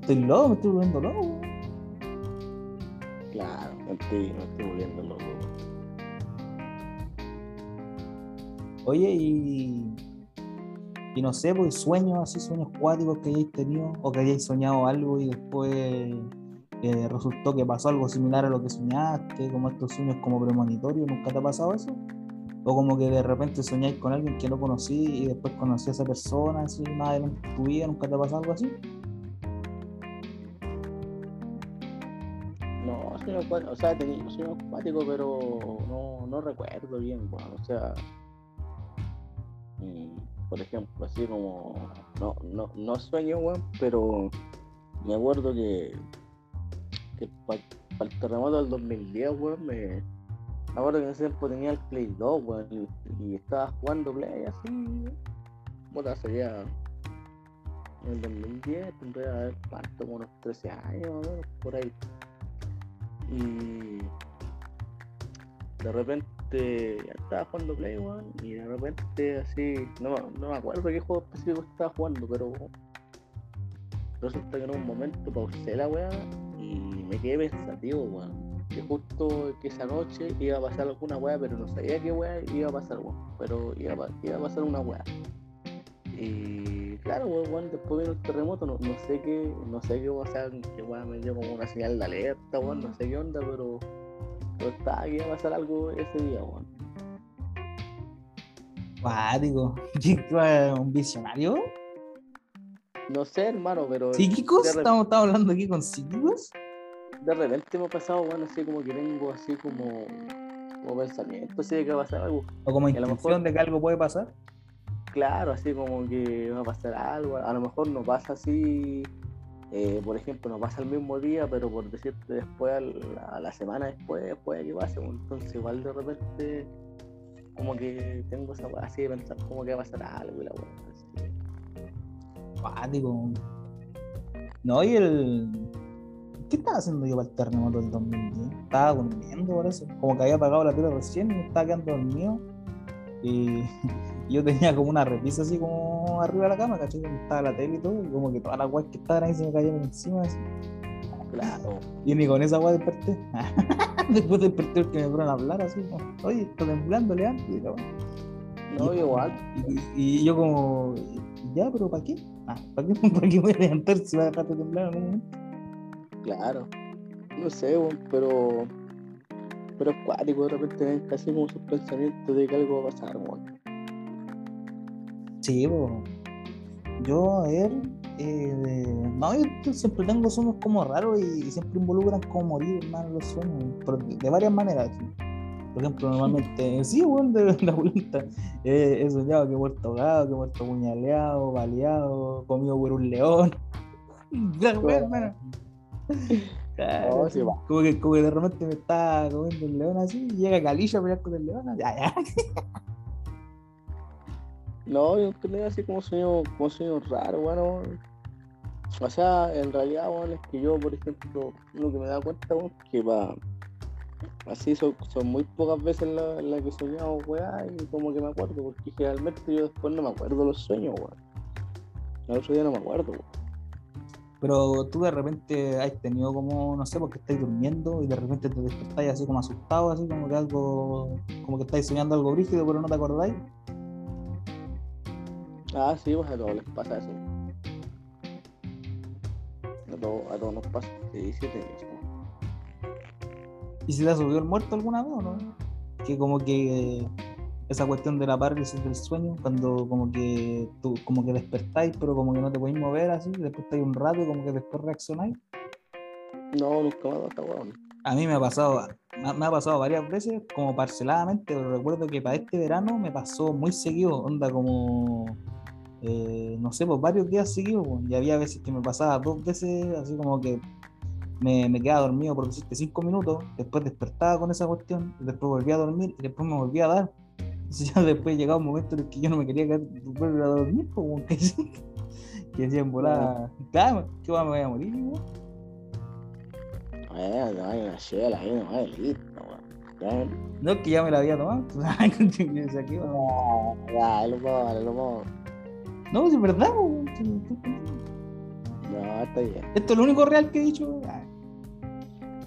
Estoy loco, me estoy volviendo loco. claro, me estoy, me estoy volviendo loco. Oye, y Y no sé, pues sueños así, sueños cuáticos que hayáis tenido o que hayáis soñado algo y después eh, resultó que pasó algo similar a lo que soñaste, como estos sueños como premonitorios, ¿nunca te ha pasado eso? O como que de repente soñáis con alguien que no conocí y después conocí a esa persona, así, más adelante en tu vida, ¿nunca te ha pasado algo así? Acuático, o sea, he tenido sueños acuáticos, pero no, no recuerdo bien, bueno, o sea, por ejemplo, así como, no, no, no sueño, weón, pero me acuerdo que, que para el terremoto del 2010, weón, me, me acuerdo que en ese tiempo tenía el Play 2, weón, y, estaba jugando Play así, puta, sería en el 2010, tendría a ver cuánto, unos 13 años, por ahí. Y de repente estaba jugando Play, weón, y de repente así, no, no me acuerdo qué juego específico estaba jugando, pero resulta que en un momento pausé la weá y me quedé pensativo, weón. Que justo que esa noche iba a pasar alguna weá, pero no sabía qué weá iba a pasar, weón. Pero iba a, iba a pasar una weá. Y claro, weón, weón, después vino el terremoto, no, no sé qué, no sé qué, o sea, que weón me dio como una señal de alerta, weón, no sé qué onda, pero, pero estaba que iba a pasar algo ese día, weón. Cuático. <laughs> ¿Qué- qué- ¿Un visionario? No sé, hermano, pero ¿Psíquicos? ¿Estamos, estamos hablando aquí con psíquicos? de repente me ha pasado, weón, así como que tengo así como, como pensamiento, así de que va a pasar algo. ¿O como Y a lo mejor- de que algo puede pasar? Claro, así como que va a pasar algo, a lo mejor no pasa así, eh, por ejemplo, no pasa el mismo día, pero por decirte después, a la semana después, puede que pase, pues, entonces igual de repente como que tengo esa así de pensar como que va a pasar algo y la. Cuático. No, y el. ¿Qué estaba haciendo yo para el terremoto del 2010? Estaba durmiendo por eso. Como que había apagado la tele recién estaba quedando dormido. Y <laughs> yo tenía como una repisa así como arriba de la cama, ¿cachai? Donde estaba la tele y todo. Y como que todas las weas que estaban ahí se me cayeron encima. así. Claro, Y ni con esa wea desperté. <laughs> Después desperté porque me fueron a hablar así. como, Oye, está temblando, levántate. y wea. no, igual, Y, y yo como, ya, pero ¿para qué? Ah, ¿para qué, <laughs> ¿para qué voy a levantar si va a dejar de temblar en algún momento? claro, no sé, pero, pero es cuático de repente casi como sus pensamientos de que algo va a pasar, weón. Sí, po. yo, a ver, eh, no, yo siempre tengo sueños como raros y, siempre involucran como morir, hermano, los sueños, pero de, de varias maneras. sí. Por ejemplo, normalmente, <laughs> sí, bueno, de la vuelta, eh, he soñado que he muerto ahogado, que he muerto puñaleado, baleado, comido por un león. <laughs> Ya, weón, hermano. Claro, No, sí, sí, va. como, que, como que de repente me está comiendo el león así, y llega Calilla a pelear con el león, <laughs> ya, ya. No, yo creo así como sueño, como sueño raro, bueno. O sea, en realidad, bueno, es que yo, por ejemplo, lo que me da cuenta, bueno, que va. Así son, son muy pocas veces las la que soñado, weá, y como que me acuerdo, porque generalmente yo después no me acuerdo los sueños, weón. El otro día no me acuerdo, weón. Pero tú de repente has tenido como, no sé, porque estáis durmiendo y de repente te despertáis así como asustado, así como que algo, como que estáis soñando algo brígido, pero no te acordáis. Ah, sí, pues a todos les pasa eso. A todos, a todos nos pasa. Sí, sí. ¿Y si te ha subido el muerto alguna vez o no? Que como que esa cuestión de la parálisis del sueño, cuando como que tú como que despertáis, pero como que no te podéis mover así, despertáis un rato y como que después reaccionáis. No, nunca me ha esta weón. A mí me ha pasado, me ha- me ha pasado varias veces, como parceladamente, pero recuerdo que para este verano me pasó muy seguido, onda como, eh, no sé, pues varios días seguidos, pues, y había veces que me pasaba dos veces, así como que me, me quedaba dormido por decirte cinco minutos, después despertaba con esa cuestión, y después volvía a dormir, y después me volvía a dar. Entonces ya después llegaba un momento en el que yo no me quería quedar, volver a dormir, pues, como que, que decía en volada, claro, ¿qué va, me voy a morir, weón?". Eh, no hay una chela ahí, no listo. No, es que ya me la había tomado. Decía, ¿qué va? Ya, ya, lo puedo, dale, lo puedo. No, si es verdad, po, no está bien. Esto es lo único real que he dicho. Ah,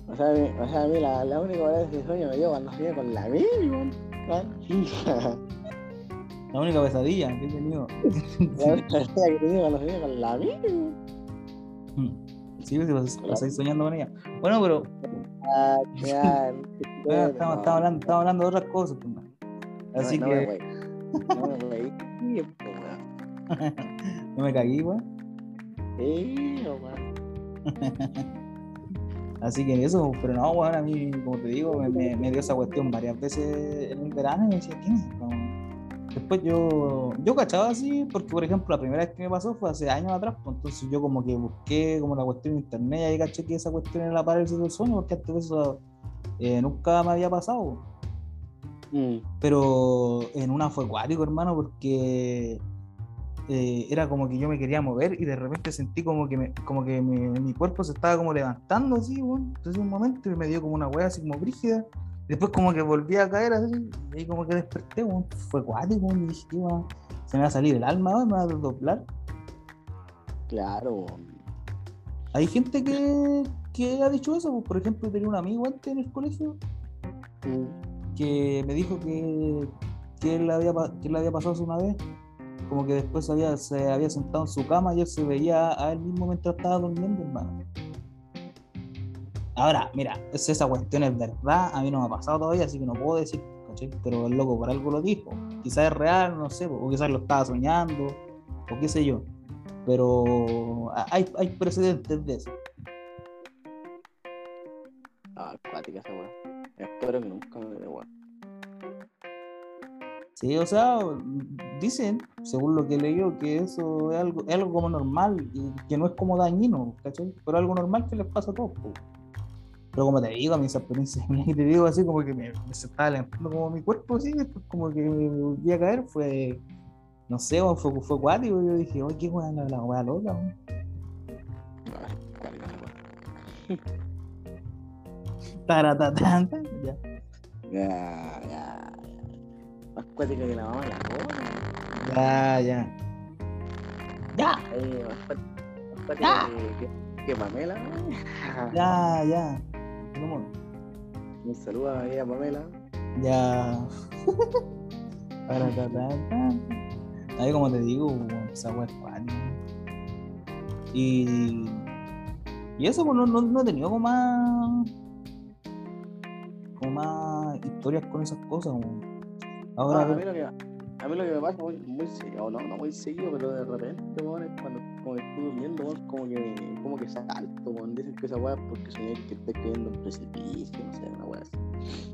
O sea, o sea, a mí la, la única vez de sueño me dio cuando soñé con la mil, weón. Ah, <laughs> La única pesadilla que he tenido. La única pesadilla que tenía con la señora con la amiga. Sí, pues pasáis soñando con ella. Bueno, pero. Ah, ya. Bueno, estamos, estamos hablando, estamos hablando de otras cosas, pues. Así no, que. Me pues. <laughs> no me cagué, weón. Sí, weón. <laughs> Así que eso, pero no, weón, a mí, como te digo, me, me- me dio esa cuestión varias veces en el verano y me decía, ¿quién es? Después yo, yo cachaba así, porque por ejemplo la primera vez que me pasó fue hace años atrás, pues entonces yo como que busqué como la cuestión en internet y ahí caché que esa cuestión era la parálisis del sueño, porque antes de eso eh, nunca me había pasado. Mm. Pero en una fue cuático, hermano, porque eh, era como que yo me quería mover y de repente sentí como que, me, como que mi, mi cuerpo se estaba como levantando así, weón. Entonces un momento y me dio como una wea así como brígida. Después como que volví a caer así, y ahí como que desperté. Fue cuático. Y dije, se me va a salir el alma, me va a doblar. Claro. Hay gente que, que ha dicho eso, pues, por ejemplo, tenía un amigo antes en el colegio que me dijo que, que, él había, que él le había pasado eso una vez, como que después se había sentado en su cama y él se veía a él mismo mientras estaba durmiendo, hermano. Ahora, mira, esa cuestión es verdad, a mí no me ha pasado todavía, así que no puedo decir, ¿cachai? Pero el loco por algo lo dijo. Quizás es real, no sé, o quizás lo estaba soñando, o qué sé yo. Pero hay, hay precedentes de eso. Ah, acuática esa weón. Espero que nunca me dé. Sí, o sea, dicen, según lo que he leído, que eso es algo, es algo como normal y que no es como dañino, ¿cachai? Pero algo normal que les pasa a todos. po. Pero como te digo, a mí esa experiencia, <laughs> y te digo así como que me, me se estaba levantando como mi cuerpo, así, como que me volví a caer, fue, no sé, fue, fue acuático, yo dije, oye, qué weón, la, la weá loca, weón. <laughs> Taratatán. Ya, ya, ya. Más acuática que la mamá la cola. Ya, ya. Ya, Eh, más acuática que, que, que Pamela. <laughs> ya, ya. ¿Cómo? Un saludo a ella, Pamela. Ya. <laughs> Taratatán. Ahí como te digo, esa weá es cuática. Y. Y eso, pues no, no, no he tenido como más. Como más historias con esas cosas, weón. Ahora, Ah, a, mí lo que, a mí lo que me pasa muy, muy seguido, no, no muy seguido, pero de repente, es cuando como que estoy durmiendo, como que, como que salto, weón. Dicen que esa weá porque soñé que estoy cayendo en precipicio, no sé, una weá así.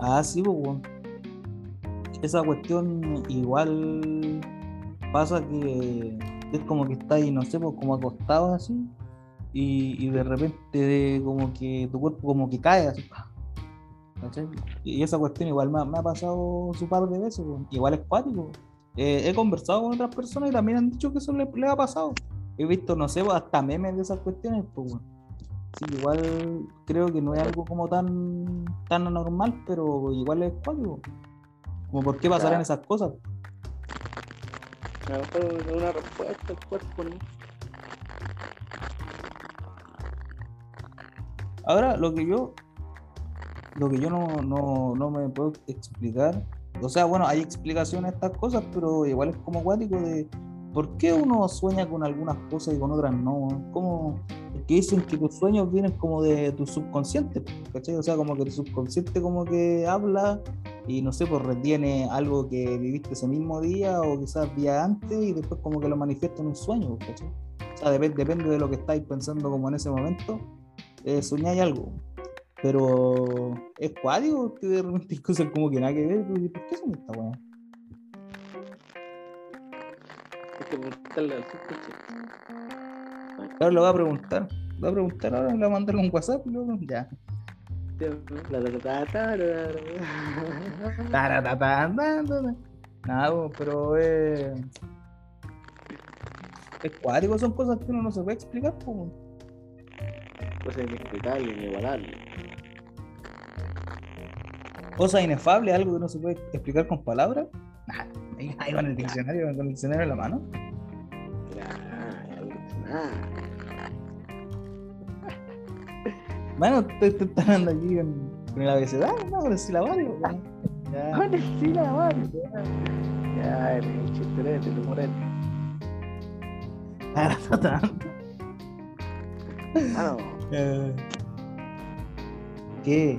Ah, sí, pues, weón. Esa cuestión igual pasa que es como que está ahí, no sé, pues como acostado así, y, y de repente como que tu cuerpo como que cae así. Y esa cuestión igual me, ha- me ha pasado su par de veces, igual es cuático. Eh, he conversado con otras personas y también han dicho que eso le, le ha pasado. He visto, no sé, pues, hasta memes de esas cuestiones, pues, weón. Sí, igual creo que no es algo como tan, tan anormal, pero igual es cuático. Como por qué pasarán Claro. esas cosas. A lo mejor es una respuesta al cuerpo, ¿no? Ahora, lo que yo, lo que yo no, no, no me puedo explicar, o sea, bueno, hay explicaciones a estas cosas, pero igual es como acuático de por qué uno sueña con algunas cosas y con otras no. Como, porque dicen que tus sueños vienen como de tu subconsciente, ¿cachai? O sea, como que tu subconsciente como que habla y no sé, pues retiene algo que viviste ese mismo día o quizás día antes y después como que lo manifiesta en un sueño, ¿cachai? O sea, dep- depende de lo que estáis pensando como en ese momento, eh, soñáis algo. Pero es cuático que de repente hay cosas como que nada que ver. dices, ¿Por qué son esta weá? Hay que preguntarle al le voy a preguntar. Le voy a preguntar ahora, le voy a mandar un WhatsApp y luego ya. Nada, po, pero es. Es cuático, son cosas que uno no se puede explicar. po. Cosa inexplicable, inigualable. Cosa inefable, algo que no se puede explicar con palabras. Nah, ahí, con el diccionario, con el diccionario en la mano. Nada. <laughs> Bueno, te, están andando aquí con, el abecedario, ¿no? Con el silabario. <laughs> Con el silabario. Ya, el chisterete, el morete. Ah, no tanto. Ah. <laughs> Eh, ¿Qué?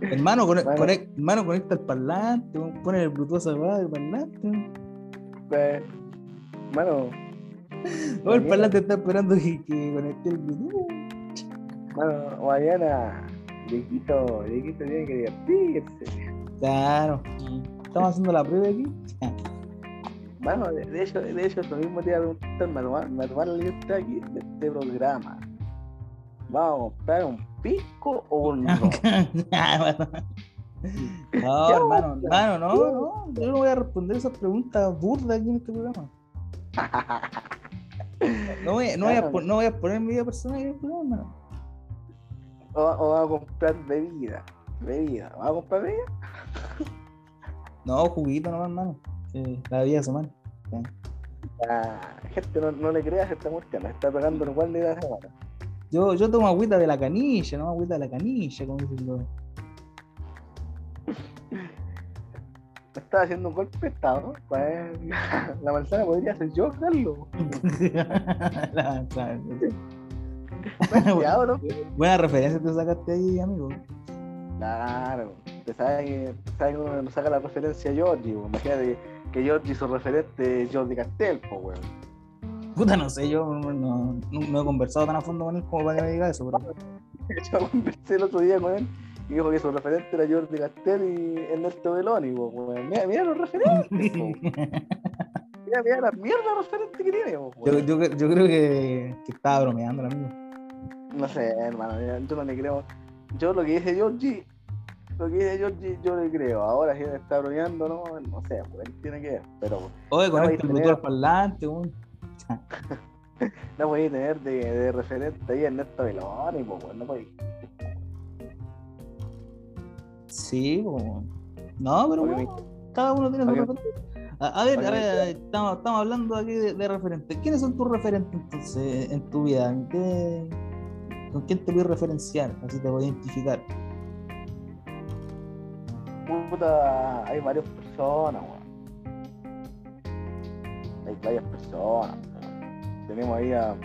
Hermano, cone- Bueno. conec- hermano, conecta el parlante, pone el Bluetooth apagado del parlante. weón. Pues, mano, Oh, el parlante está esperando que, que conecte el Bluetooth. mano, mañana, Dieguito, Dieguito tiene que divertirse. Claro. Estamos haciendo la prueba aquí. Mano, de, de hecho, de hecho, eso mismo te iba a preguntar, manual, manual está aquí de este programa. ¿Vamos a comprar un pisco o <laughs> no? Ah. <laughs> No, hermano, hermano, no, no. Yo no voy a responder esas preguntas burdas aquí en este programa. No voy, no voy, a, <laughs> pon- no voy a poner mi vida personal en el programa, hermano. o, o vamos a comprar bebida. Bebida. ¿Vamos a comprar bebida? No, juguito nomás, hermano. Sí, la vida semana. Ah, gente, no, no le creas a esta muerte, me está pegando igual de la semana. Yo, yo tomo agüita de la canilla, no agüita de la canilla, como dicen los. Estaba haciendo un golpe de estado. Pues, <laughs> la manzana podría ser yo, Carlos. <laughs> La- <laughs> Cuidado, ¿no? Buena referencia te sacaste ahí, amigo. Claro. Te sabes que nos saca la referencia a Jordi. Imagínate que Jordi su referente es Jordi Castel, pues, weón. Puta, no sé, yo no, no- no he conversado tan a fondo con él como para que me diga eso, pero. Yo <laughs> conversé el otro día con él y dijo que su referente era Jordi Castel y Ernesto Beloni, weón. Mira, mira los referentes. <laughs> Mira, mira la mierda referente que tiene, yo, yo, yo creo que, que estaba bromeando el amigo. No sé, hermano, yo no le creo. Yo lo que dice Georgie, lo que dice Georgie, yo le creo. Ahora si él está bromeando, no, no sé, pues él tiene que ver. Pero Oye, con este tener- parlante, weón. <laughs> no podéis tener de, de referente ahí a Ernesto Beloni, pues, weón, no podéis. Sí, weón. No, pero bueno, cada uno tiene su referente. A, a ver, a ver, estamos, estamos hablando aquí de, de referentes. ¿Quiénes son tus referentes entonces en tu vida? ¿En qué- ¿Con quién te voy a referenciar? Así te voy a identificar. Puta, hay varias personas, weón. Hay varias personas. Tenemos ahí a.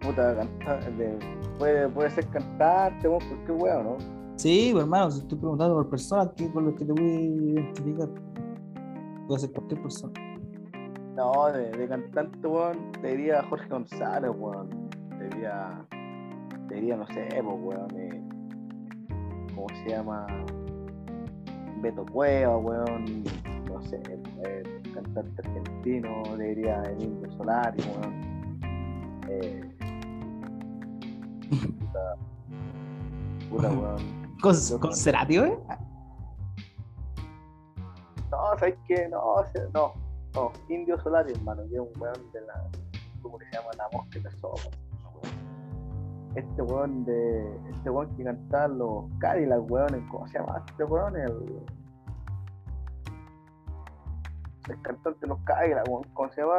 Puta, cantar, de, puede, puede ser cantante, weón, cualquier weón, ¿no? Sí, pues, hermano, si estoy preguntando por personas que, con las que te voy a identificar. Puede ser cualquier persona. No, de, de cantante, weón, te diría Jorge González, weón. Te diría, te diría, no sé, pues, weón, eh, ¿cómo se llama? Beto Cueva, weón, no sé, eh, cantante argentino, diría Emilio Solari, weón. Eh, puta, puta, weón. <laughs> Con, Yo- con Cerati, ¿eh? No, ¿sabes qué? No, no, no, Indio Solari, hermano, que es un weón de la, ¿cómo se llama? La mosca de sopa. Este weón de, este weón que cantaba los Cadillac, weón, ¿cómo se llama? Este weón, el, el cantante los weón, ¿cómo se llama?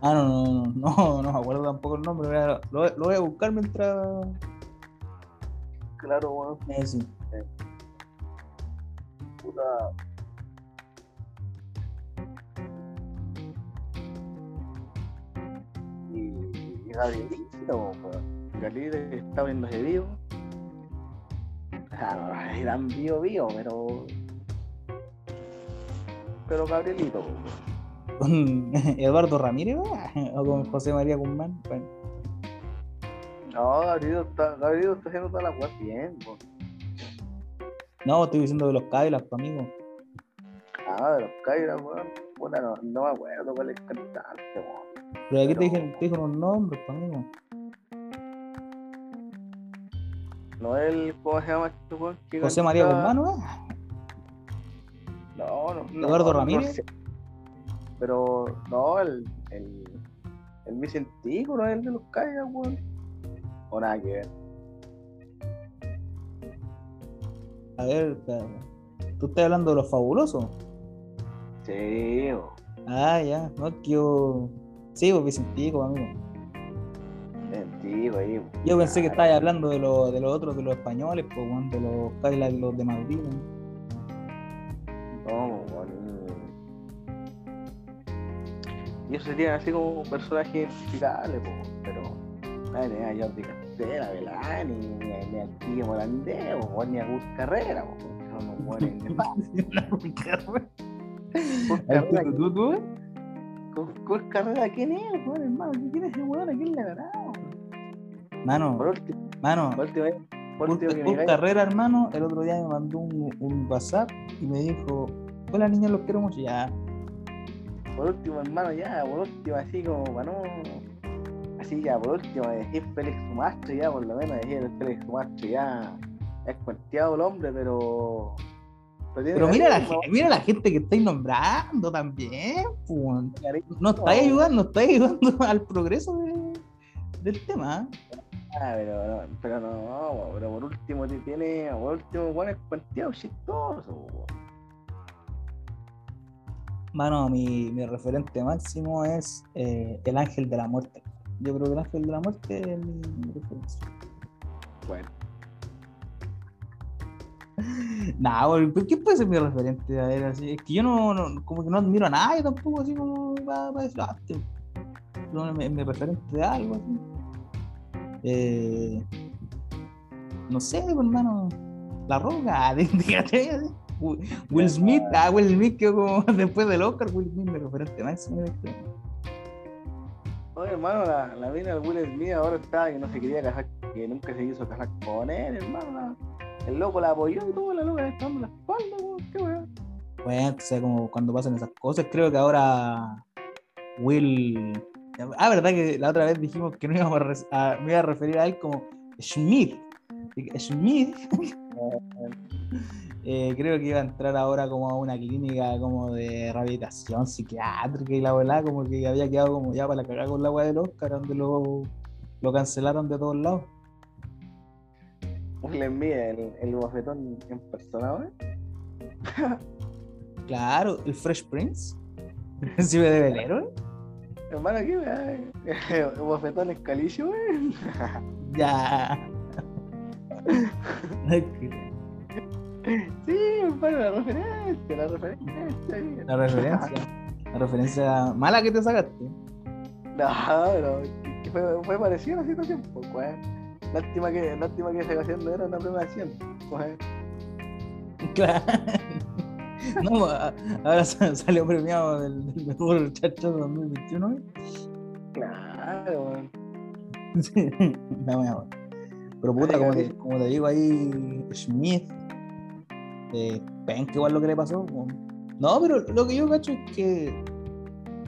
Ah, no, no, no, no, <laughs> no me acuerdo tampoco el nombre. Lo, voy a buscar mientras Claro, weón, me decís. puta. Y, Gabrielito, weón. Estaba viendo ese vivo. O sea, no eran vivo vivo, pero. Pero Gabrielito, weón. Con <laughs> Eduardo Ramírez, o con José María Guzmán. Bueno, No, Gabrielito está, Gabrielito está haciendo todas las cosas bien, weón. no, estoy diciendo de los Cadillacs, amigo. Ah, de los Cairas, weón. Puta, no, no me acuerdo cuál es el cantante, weón. Pero aquí te Pero- dije, te dije unos nombres, pa' amigo. No es el, ¿cómo se llama este weón? José María Guzmán, ¿eh? No, no, no. Eduardo no Ramírez. sé. Pero, no, el, el, el Vicentico, ¿no es el de los calles, weón? O nada que ver. A ver. ¿tú estás hablando de los fabulosos? Sí. Ah, ya, no, que yo. Sí, pues Vicentico, amigo. Vicentico ahí. Yo pensé que estabas hablando de, los de los otros, de los españoles, pues, de los Cadillacs, los de Madrid. Weón. Y eso sería así como un personaje identificable, po, pero nadie tenía a Jordi Castela, Belani, ni, ni al tío Morandeo, o ni a Gus Carrera, son unos buenos <laughs> ¿Tú, tú, tú? Gus Carrera, ¿quién es, hermano? ¿Quién es ese weón? ¿A quién le ganamos? Mano, Gus Carrera, hermano, el otro día me mandó un, un WhatsApp y me dijo, hola niños, los quiero mucho. Ya, por último, hermano, ya, por último, así como para no. Así ya, por último, decir Félix Sumastro, ya, por lo menos decir Félix Sumastro, ya. Es cuenteado el hombre, pero. Pero mira la, mira la gente que estáis nombrando también. pues. No estáis ayudando, no estáis ayudando <laughs> al progreso de- del tema. Ah, pero no, pero no, pero por último te tiene, por último, bueno, es cuenteado chistoso. Mano, mi, mi referente máximo es eh, el ángel de la muerte. Yo creo que el ángel de la muerte es mi, mi referencia. Bueno, <laughs> Nah, ¿por ¿qué puede ser mi referente? A ver, así, es que yo no, no- como que no admiro a nadie tampoco, así como para, decir, ah, este, no, mi, mi referente de algo, así. Eh, no sé, hermano, la roca, <laughs> dígate, así. <laughs> Will Smith, ah, Will Smith quedó como <laughs> después del Oscar, Will Smith mi referente máximo. ¿viste? oye, hermano, la, la mina del Will Smith ahora está que no se quería casar, que nunca se quiso casar con él, hermano. el loco la apoyó y todo, la loca le dando la espalda, weón, qué weón. Bueno, o sea, como cuando pasan esas cosas, creo que ahora Will. Ah, verdad que la otra vez dijimos que no íbamos a, me iba a referir a él como Schmidt. Schmidt, <laughs> eh, creo que iba a entrar ahora como a una clínica como de rehabilitación psiquiátrica y la verdad, como que había quedado como ya para la cagada con la weá del Oscar, donde lo, lo cancelaron de todos lados. Will Smith, el, el bofetón en persona. Claro, el Fresh Prince, príncipe de velero. Hermano, ¿qué weón? <laughs> Bofetón escalicio, weón. Ya. <laughs> Sí, hermano, la referencia, la referencia. La referencia. La referencia mala que te sacaste. No, pero que fue, fue parecido a la situación, pues. Lástima que, lástima que esa ocasión no era una premiación, weón. Claro. <laughs> No, ahora sa- salió premiado del, del mejor chacho 2021. ¿eh? Claro, weón. Sí, <laughs> la weón. Pero puta, como te, como te digo ahí, Smith, eh, penca igual lo que le pasó. No, pero lo que yo cacho es que,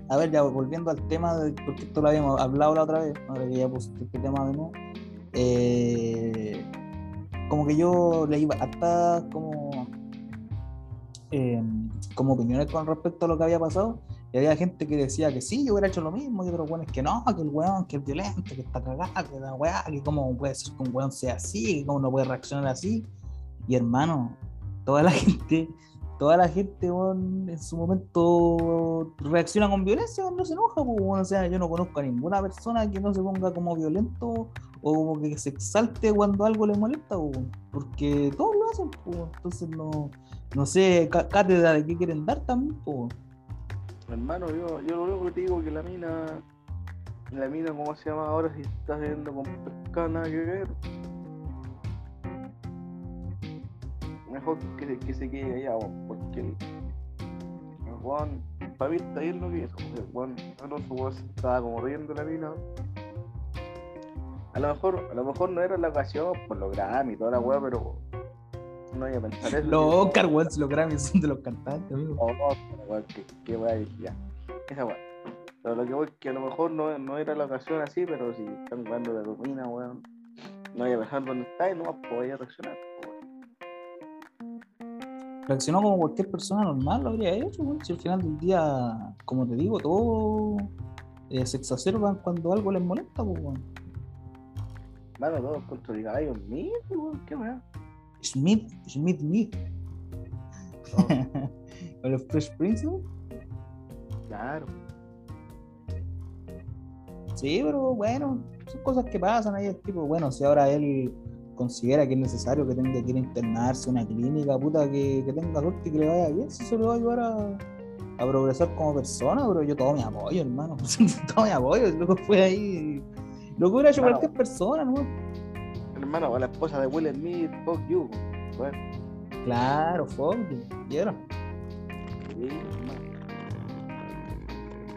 a ver, ya volviendo al tema, de, porque esto lo habíamos hablado la otra vez, ahora que ya pusiste este tema de nuevo, eh, como que yo leí hasta como, eh, como opiniones con respecto a lo que había pasado, y había gente que decía que sí, yo hubiera hecho lo mismo, y otros weones que no, que el weón, que es violento, que está cagado, que la weá, que cómo puede ser que un weón sea así, que cómo no puede reaccionar así. Y hermano, toda la <laughs> gente, toda la gente, en su momento reacciona con violencia cuando se enoja, pues, weón. o sea, yo no conozco a ninguna persona que no se ponga como violento o como que se exalte cuando algo le molesta, pues, porque todos lo hacen, pues, entonces no, no sé, cá- cátedra de qué quieren dar también, pues. Hermano, yo, yo lo único que te digo que la mina, la mina, ¿cómo se llama ahora? Si está viendo con pesca, nada que ver. Mejor que se, que se quede allá, weón, porque el, weón, para mí está bien lo que hizo. El weón, no su weón se estaba como riendo la mina. A lo mejor, a lo mejor no era la ocasión por los Grammy y toda la weá, pero no hay que pensar eso. Los Oscar, weón, los Grammys son de los cantantes, amigo. Oh, no, weón, weá, ya. Esa weá. Pero lo que voy es que a lo mejor no, no era la ocasión así, pero si están jugando de domina, weón. No voy a pensar dónde está y no pues voy a reaccionar. Weón. reaccionó como cualquier persona normal lo habría hecho, weón. Si al final del día, como te digo, todo eh, se exacerban cuando algo les molesta, pues, weón. Mano, todos contra el caballo mío, weón. Qué. Schmidt, Schmidt, Schmidt. Oh, O los Fresh Prince, weón. claro. Sí, pero bueno, son cosas que pasan ahí. El tipo, bueno, si ahora él considera que es necesario que tenga que ir a internarse a una clínica, puta, que, que tenga suerte y que le vaya bien, si eso le va a ayudar a, a progresar como persona, pero yo todo mi apoyo, hermano. <laughs> todo mi apoyo. Fue ahí. Lo que hubiera hecho cualquier persona, ¿no? Hermano, a la esposa de Will Smith, fuck you. Bueno, Claro, fuck, you, quiero. sí, hermano.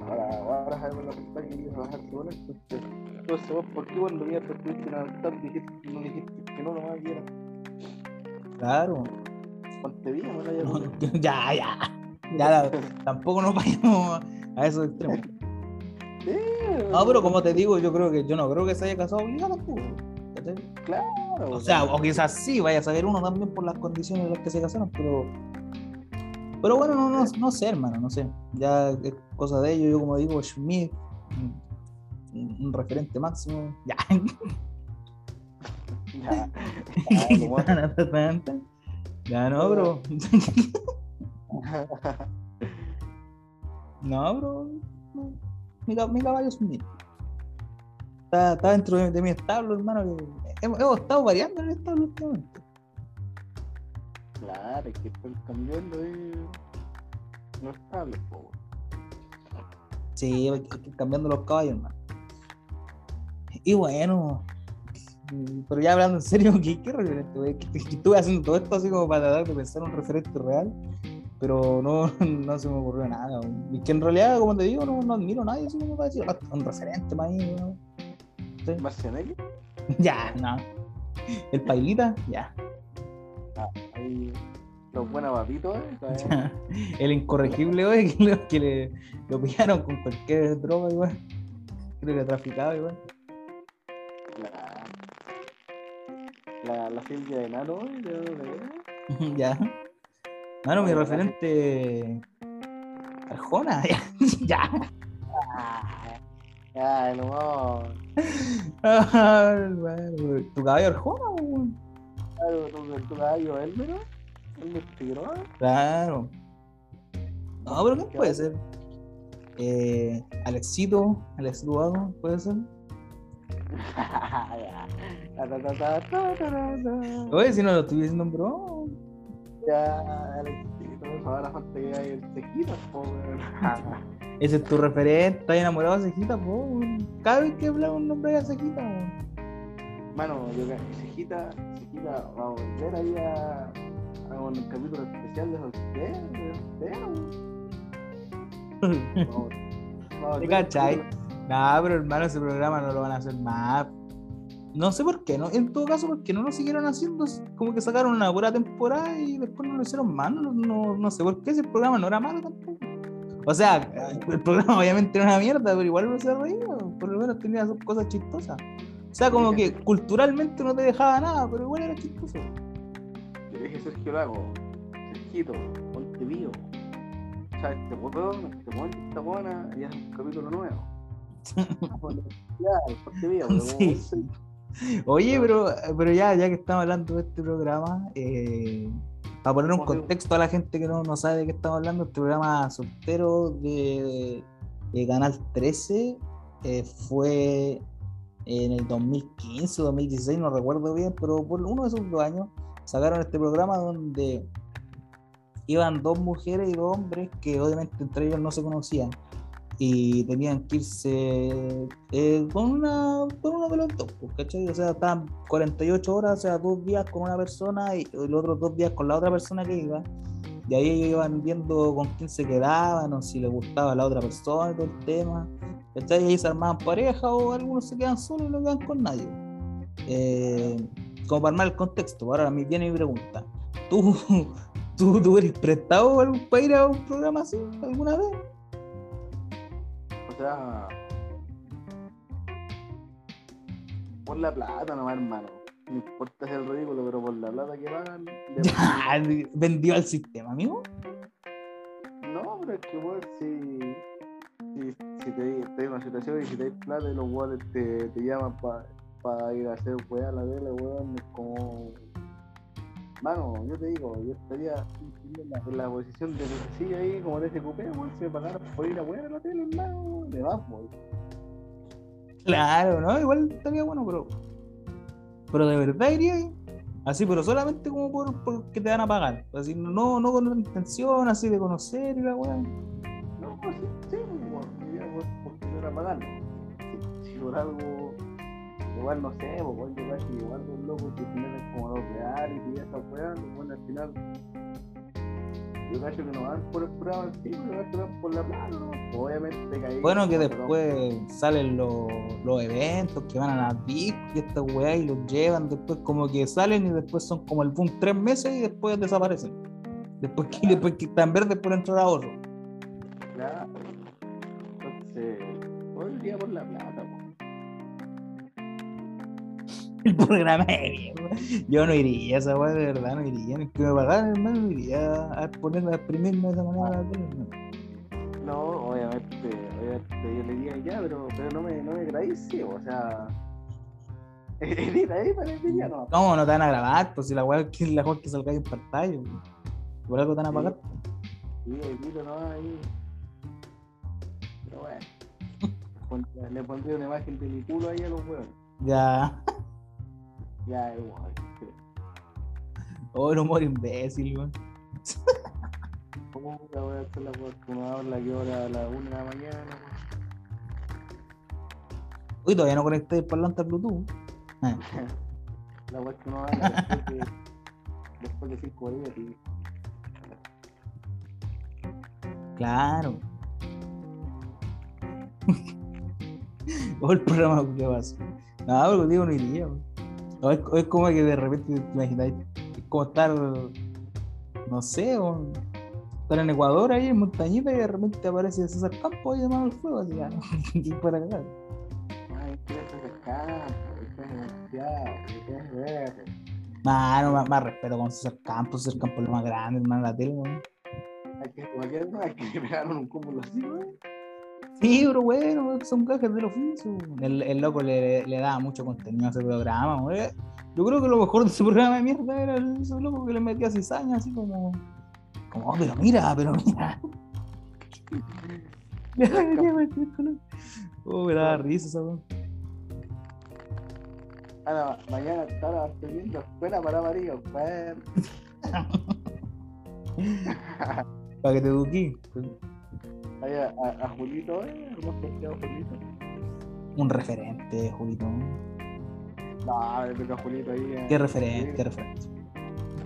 Ahora, ahora sabemos la verdad que iba a. Entonces, vos, ¿por qué cuando mierda estuviste en Altar dijiste, no dijiste que no lo más quiera? Claro. Ponte bien, no la haya No, comido. ya, ya. Ya, la- tampoco nos <laughs> vayamos a esos extremos. Sí, No, pero como te digo, yo creo que yo no creo que se haya casado obligado. ¿cachai? Claro. O sea, o quizás sí, vaya a saber uno también por las condiciones en las que se casaron, pero. Pero bueno, no, no, no sé, hermano, no sé. Ya es cosa de ellos, yo como digo, Schmidt, un, un referente máximo. <laughs> Ya. Ya, ya, <laughs> <laughs> no, bro. No, bro. Mi, mi caballo es Schmidt. Está, está dentro de, de mi establo, hermano. que Hemos, hemos estado variando en el establo últimamente. Claro, es que están cambiando y no estable, po. Sí, hay que ir cambiando los caballos, hermano. Y bueno, mm, pero ya hablando en serio, <laughs> ¿qué, qué referente, güey? Estuve haciendo todo esto así como para tratar de pensar un referente real, pero no, <laughs> no se me ocurrió nada. Y que en realidad, como te digo, no, no admiro a nadie, así como para decir, "Ah, un referente para mí, ¿no? Sí. Marcianelli, <laughs> Ya, no. El pailita, ya. ahí los buenos papitos, ¿eh? El incorregible, güey, que, lo, que le, lo pillaron con cualquier droga, igual. Creo que traficaba, igual. La, la Silvia de Nano. ¿De <laughs> ya. Mano, mi referente. Arjona, ya. <laughs> ya. Ah, ya, el humor. ¿Tu caballo Arjona, weón? Claro, tu, tu caballo Elmero, Elmer Figueroa. Claro. No, pero ¿qué puede ser? Eh, Alexito, Alexito Vago, puede ser. <laughs> Oye, si no lo estoy diciendo en broma. Ya, Alexito, ahora falta que hay el tequila, po. Ese es tu referente, estás enamorado de Cejita, po. Cada vez que hablamos un nombre de Cejita. Mano, yo creo que Cejita, Cejita va a volver ahí a, a un capítulo especial de soltero, de <laughs> a ¿Te cachai? Nah, pero hermano, ese programa no lo van a hacer más. No sé por qué, ¿no? En todo caso, porque no lo siguieron haciendo. Como que sacaron una pura temporada y después no lo hicieron más. No, no, no sé por qué ese programa no era malo tampoco. O sea, el programa <laughs> obviamente era una mierda, pero igual no se reía. Por lo menos tenía cosas chistosas. O sea, como que culturalmente no te dejaba nada, pero igual era chistoso. Le dije Sergio Lago, Sergito, ponte vivo. O sea, este weón, este buena, ya es un capítulo nuevo. <laughs> Sí. sois- Oye, pero, pero ya, ya que estamos hablando de este programa, eh, para poner un ¿Cómo se- contexto a la gente que no, no sabe de qué estamos hablando, este programa soltero de, de Canal 13 eh, fue en el 2015 o 2016, no recuerdo bien, pero por uno de esos dos años sacaron este programa donde iban dos mujeres y dos hombres que obviamente entre ellos no se conocían y tenían que irse eh, con una con uno de los dos, pues, ¿cachai? O sea, estaban 48 horas, o sea, dos días con una persona y los otros dos días con la otra persona que iba. Y ahí ellos iban viendo con quién se quedaban o si les gustaba la otra persona y todo el tema. ¿Cachai? Y ahí se armaban pareja o algunos se quedan solos y no quedan con nadie. Eh, como para armar el contexto, ahora mi viene mi pregunta. ¿Tú, <laughs> tú, tú eres prestado para ir a un programa así alguna vez? Sea, por la plata nomás, hermano. No importa el ridículo, pero por la plata que pagan. <laughs> Vendió al sistema, amigo. No, pero es que, weón, si, si, si te estás en una situación y si te plata y los weones te, te llaman para ir a hacer weá a la tele, weón, es como. Mano, yo te digo, yo estaría en la, posición de que ahí, como de ese cupé, si me pagaran por ir a weón a la tele, hermano, le vamos, Claro, ¿no? Igual estaría bueno, pero. Pero de verdad iría ahí. Así, pero solamente como por, por que te van a pagar. Así, no, no con la intención así de conocer y la weón. No, pues sí, sí, weón, porque te van a pagar. Si por algo igual no sé, pues yo casi igual un loco que tiene como los reality y esa weá, bueno, al final yo cacho que no van por el programa en sí, pero que van por la plata. Obviamente ahí. Bueno, que después salen los, los eventos que van a la disco y esta weá y los llevan, después como que salen y después son como el boom tres meses y después desaparecen. Después que, después que están verdes por entrar a otro. Claro. Entonces, hoy día por la plata, po. <laughs> El programa de. Yo no iría a esa weá, de verdad, no iría. Ni que me pagaran, hermano, no iría a ponerme a exprimirme de esa manera. no. Obviamente, obviamente yo le diría ya, pero, pero no me, no me sí, o sea. <laughs> Edita ahí para el día, no. ¿Cómo no te van a grabar? Pues si la weá es que la weá que salga en pantalla. Por algo te van a pagar. Sí, edito no ahí. Pero bueno. <laughs> Le pondría una imagen de mi culo ahí a los huevos. Ya. Ya, igual. Oh, el humor imbécil, weón. ¿Cómo la voy a hacer la? Uno habla que hora a las 1 de la mañana. Uy, todavía no conecté el parlante a Bluetooth. Ah, <laughs> La hueá que uno habla después de, después de 5 días, tío. claro. <laughs> o el programa que pasa. No, pero digo, no iría. weón. No, es, es como que de repente te imagináis. Es como estar. No sé, weón, estar en Ecuador ahí en montañita y de repente aparece César Campos ahí de mano al fuego. Así ya, <laughs> y fuera cagar. Ay, ¿qué es campo? Más, más respeto con César Campos. César Campos es lo más grande, hermano, la tele, weón. Hay que, no, hay que le pegaron un cúmulo así, güey. Sí, pero bueno, son gajes del oficio. El, el loco le, le daba mucho contenido a ese programa. güey. Yo creo que lo mejor de ese <laughs> programa de mierda era el- ese loco que le metía cizaña, así como. Como, "Oh, pero mira, pero mira. <laughs> Oh, me daba risa esa weón. Ahora, mañana estaba teniendo escuela para amarillo. <laughs> Para que te eduquí. Ahí a, a, a Julito, ¿eh? ¿Hemos pescado a Julito? Un referente, Julito. No, le toca a Julito ahí. eh. Qué referente, qué referente.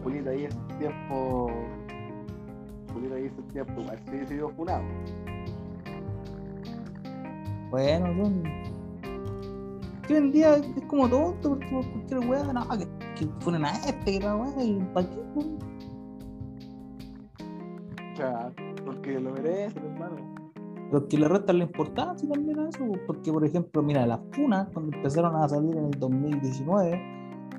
Julito ahí ese tiempo. Julito ahí ese tiempo, igual sí se dio funado. Bueno, son. Que hoy en día es como tonto, porque por cualquier weá, no, que, que fueron a este, que la weá, y ¿para qué? weón? O sea, porque lo merece. Pero que le restan la importancia también a eso, porque por ejemplo, mira, las funas, cuando empezaron a salir en el 2019,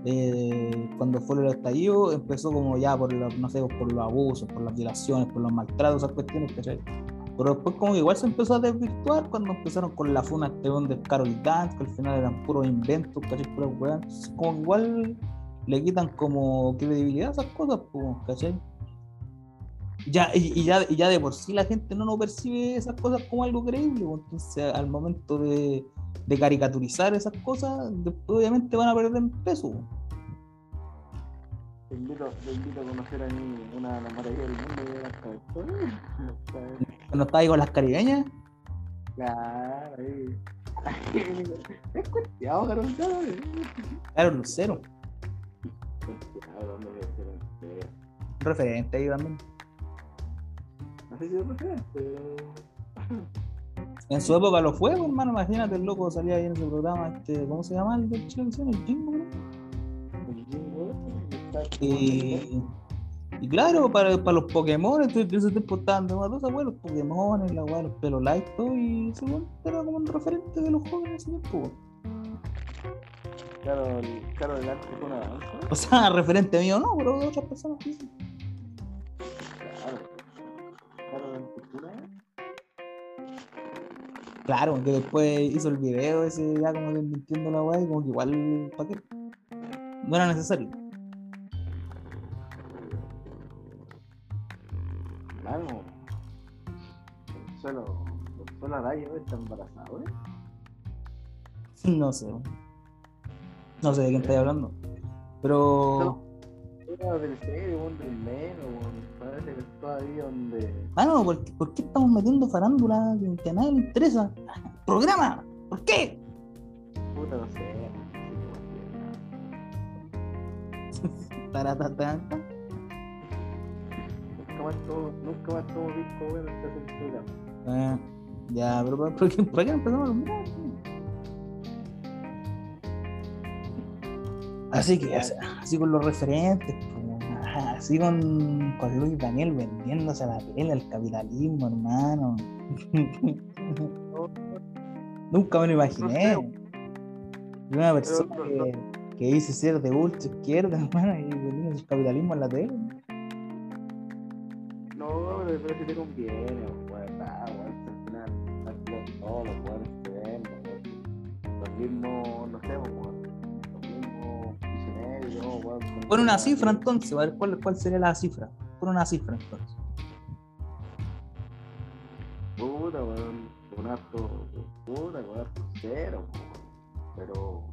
eh, cuando fue el estallido, empezó como ya por, los, no sé, por los abusos, por las violaciones, por los maltratos, esas cuestiones, ¿cachai? Pero después como que igual se empezó a desvirtuar cuando empezaron con la funa este weón de Carol Dance, que al final eran puros inventos, ¿cachai? Weas. Entonces, como igual le quitan como credibilidad a esas cosas, ¿cachai? Ya, y, y ya, y ya de por sí la gente no lo percibe esas cosas como algo creíble, pues, entonces al momento de, de caricaturizar esas cosas, después obviamente van a perder peso. pues. Te invito, te invito a conocer a mí una de las maravillas del mundo de las cabezas. Cuando estaba ahí con las caribeñas, Claro, ahí. <laughs> Es cuesteado, Carol, claro. Lucero, referente ahí también. No sé si es referente, pero. En su época lo fue, pues, hermano, imagínate, el loco salía ahí en su programa, este, ¿cómo se llama? El de televisión, el Jingo, el Jingo, Y, y claro, para, para los Pokémon, en ese tiempo estaban de moda, weas, los Pokémon, la weá, los pelo light, todo, y ese era como un referente de los jóvenes en ese tiempo. Claro, el claro del arte fue una. O sea, <laughs> referente mío no, pero de otras personas sí. Claro, que después hizo el video ese ya como desmintiendo la weá, y como que igual, ¿para qué? No era necesario. Claro. Solo. Solo Araya está embarazado, ¿eh? <laughs> No sé. No sé de quién estáis hablando. Pero. Del serio, del menos. Parece que ahí donde. Ah, no, ¿por, qué- por qué estamos metiendo farándula que a nadie le interesa? <laughs> ¡Programa! ¿Por qué? Puta, no sé. <laughs> Taratatata. Nunca más todo, nunca más visto, weón, hasta el programa. Eh, ya, pero ¿por qué, por qué empezamos a nombrar? Así que, o sea, así con los referentes, pues, así con, con Luis Daniel vendiéndose la tele al capitalismo, hermano. <laughs> Nunca me lo imaginé. Una persona que, que dice ser de ultra izquierda, <laughs> hermano, y vendiendo el capitalismo en la tele. No, pero, pero si te conviene, weón, ah, weón, al final, al final todos los weones que ven. Los mismos, no sé, weón, con- Pon una cifra entonces, a ver cuál, cuál sería la cifra. Pon una cifra entonces. Puta, weón, con harto, puta, con harto cero. Pero.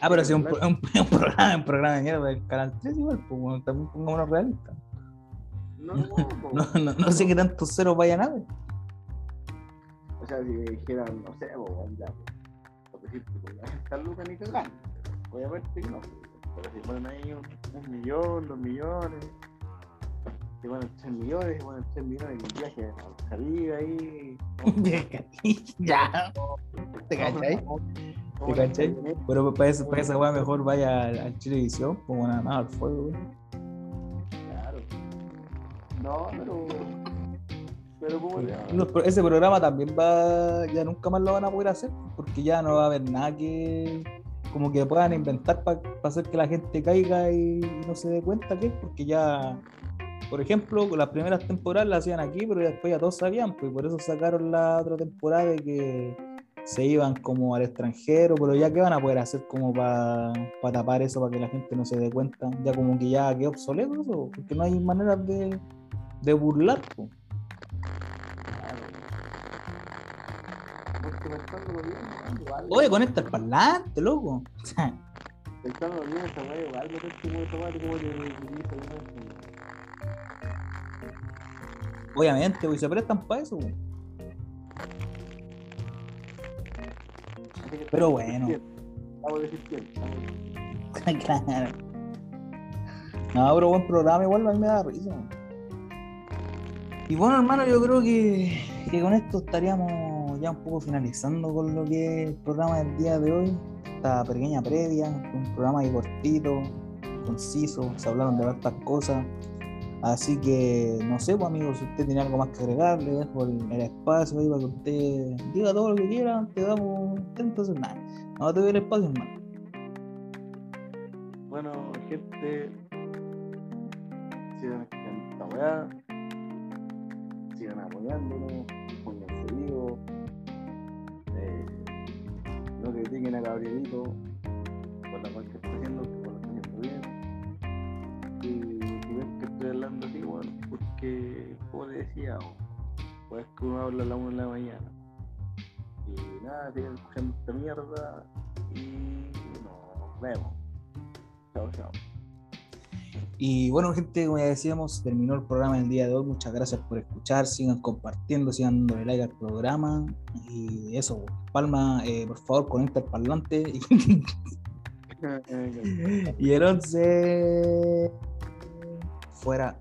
Ah, pero si es un, cero, un, <laughs> un programa, un programa de mierda del canal 3 igual, pues bueno, también pongámonos realistas. No, <laughs> no, No, no, no sé qué tantos ceros vayan a ver. O sea, si me dijeran, no sé, weón, ya, po, por decirte, ya está Lucas ni cagando. Obviamente que no. Pero si ponen ahí un, un millón, dos millones, si ponen tres millones, si ponen tres millones un viaje a Caribe ahí. <laughs> ya. ¿Te cachai? ¿Te cachai? Pero para, eso, para esa weá mejor vaya al, al Chilevisión, como nada más al fuego, güey. Claro. No, pero. Pero como ya. No, pero ese programa también va, ya nunca más lo van a poder hacer, porque ya no va a haber nada que como que puedan inventar para hacer que la gente caiga y no se dé cuenta que es, porque ya, por ejemplo, las primeras temporadas las hacían aquí, pero después ya todos sabían, pues y por eso sacaron la otra temporada de que se iban como al extranjero, pero ya que van a poder hacer como para tapar eso, para que la gente no se dé cuenta, ya como que ya quedó obsoleto eso, porque no hay maneras de, de burlar, pues. Pensándolo bien, weón, igual. Oye, conecta el parlante, loco. <laughs> Pensándolo bien, esa weá igual no es como automático como que Obviamente, pues se prestan para eso. pues. Pero bueno. Vamos a decir quién. vamos a decir- claro. No, pero buen programa, igual a mí me da risa. Y bueno, hermano, yo creo que, que con esto estaríamos ya un poco finalizando con lo que es el programa del día de hoy. Esta pequeña previa, un programa ahí cortito, conciso, se hablaron de hartas cosas. Así que, no sé, pues amigos, si usted tiene algo más que agregar, le dejo el, espacio ahí para que usted diga todo lo que quiera, te damos, entonces nada, no te doy el espacio, hermano. Bueno, gente, sigan esta sigan apoyándonos, no critiquen a Gabrielito por la cual que está haciendo, que por lo está haciendo bien. Y si que estoy hablando así, bueno, porque, como le decía, pues que uno habla a la 1 de la mañana. Y nada, sigan escuchando esta mierda y nos vemos. Chao, chao. Y bueno, gente, como ya decíamos, terminó el programa el día de hoy. Muchas gracias por escuchar. Sigan compartiendo, sigan dándole like al programa. Y eso, Palma, eh, por favor, conecta el parlante. Y, <laughs> <laughs> y el 11 fuera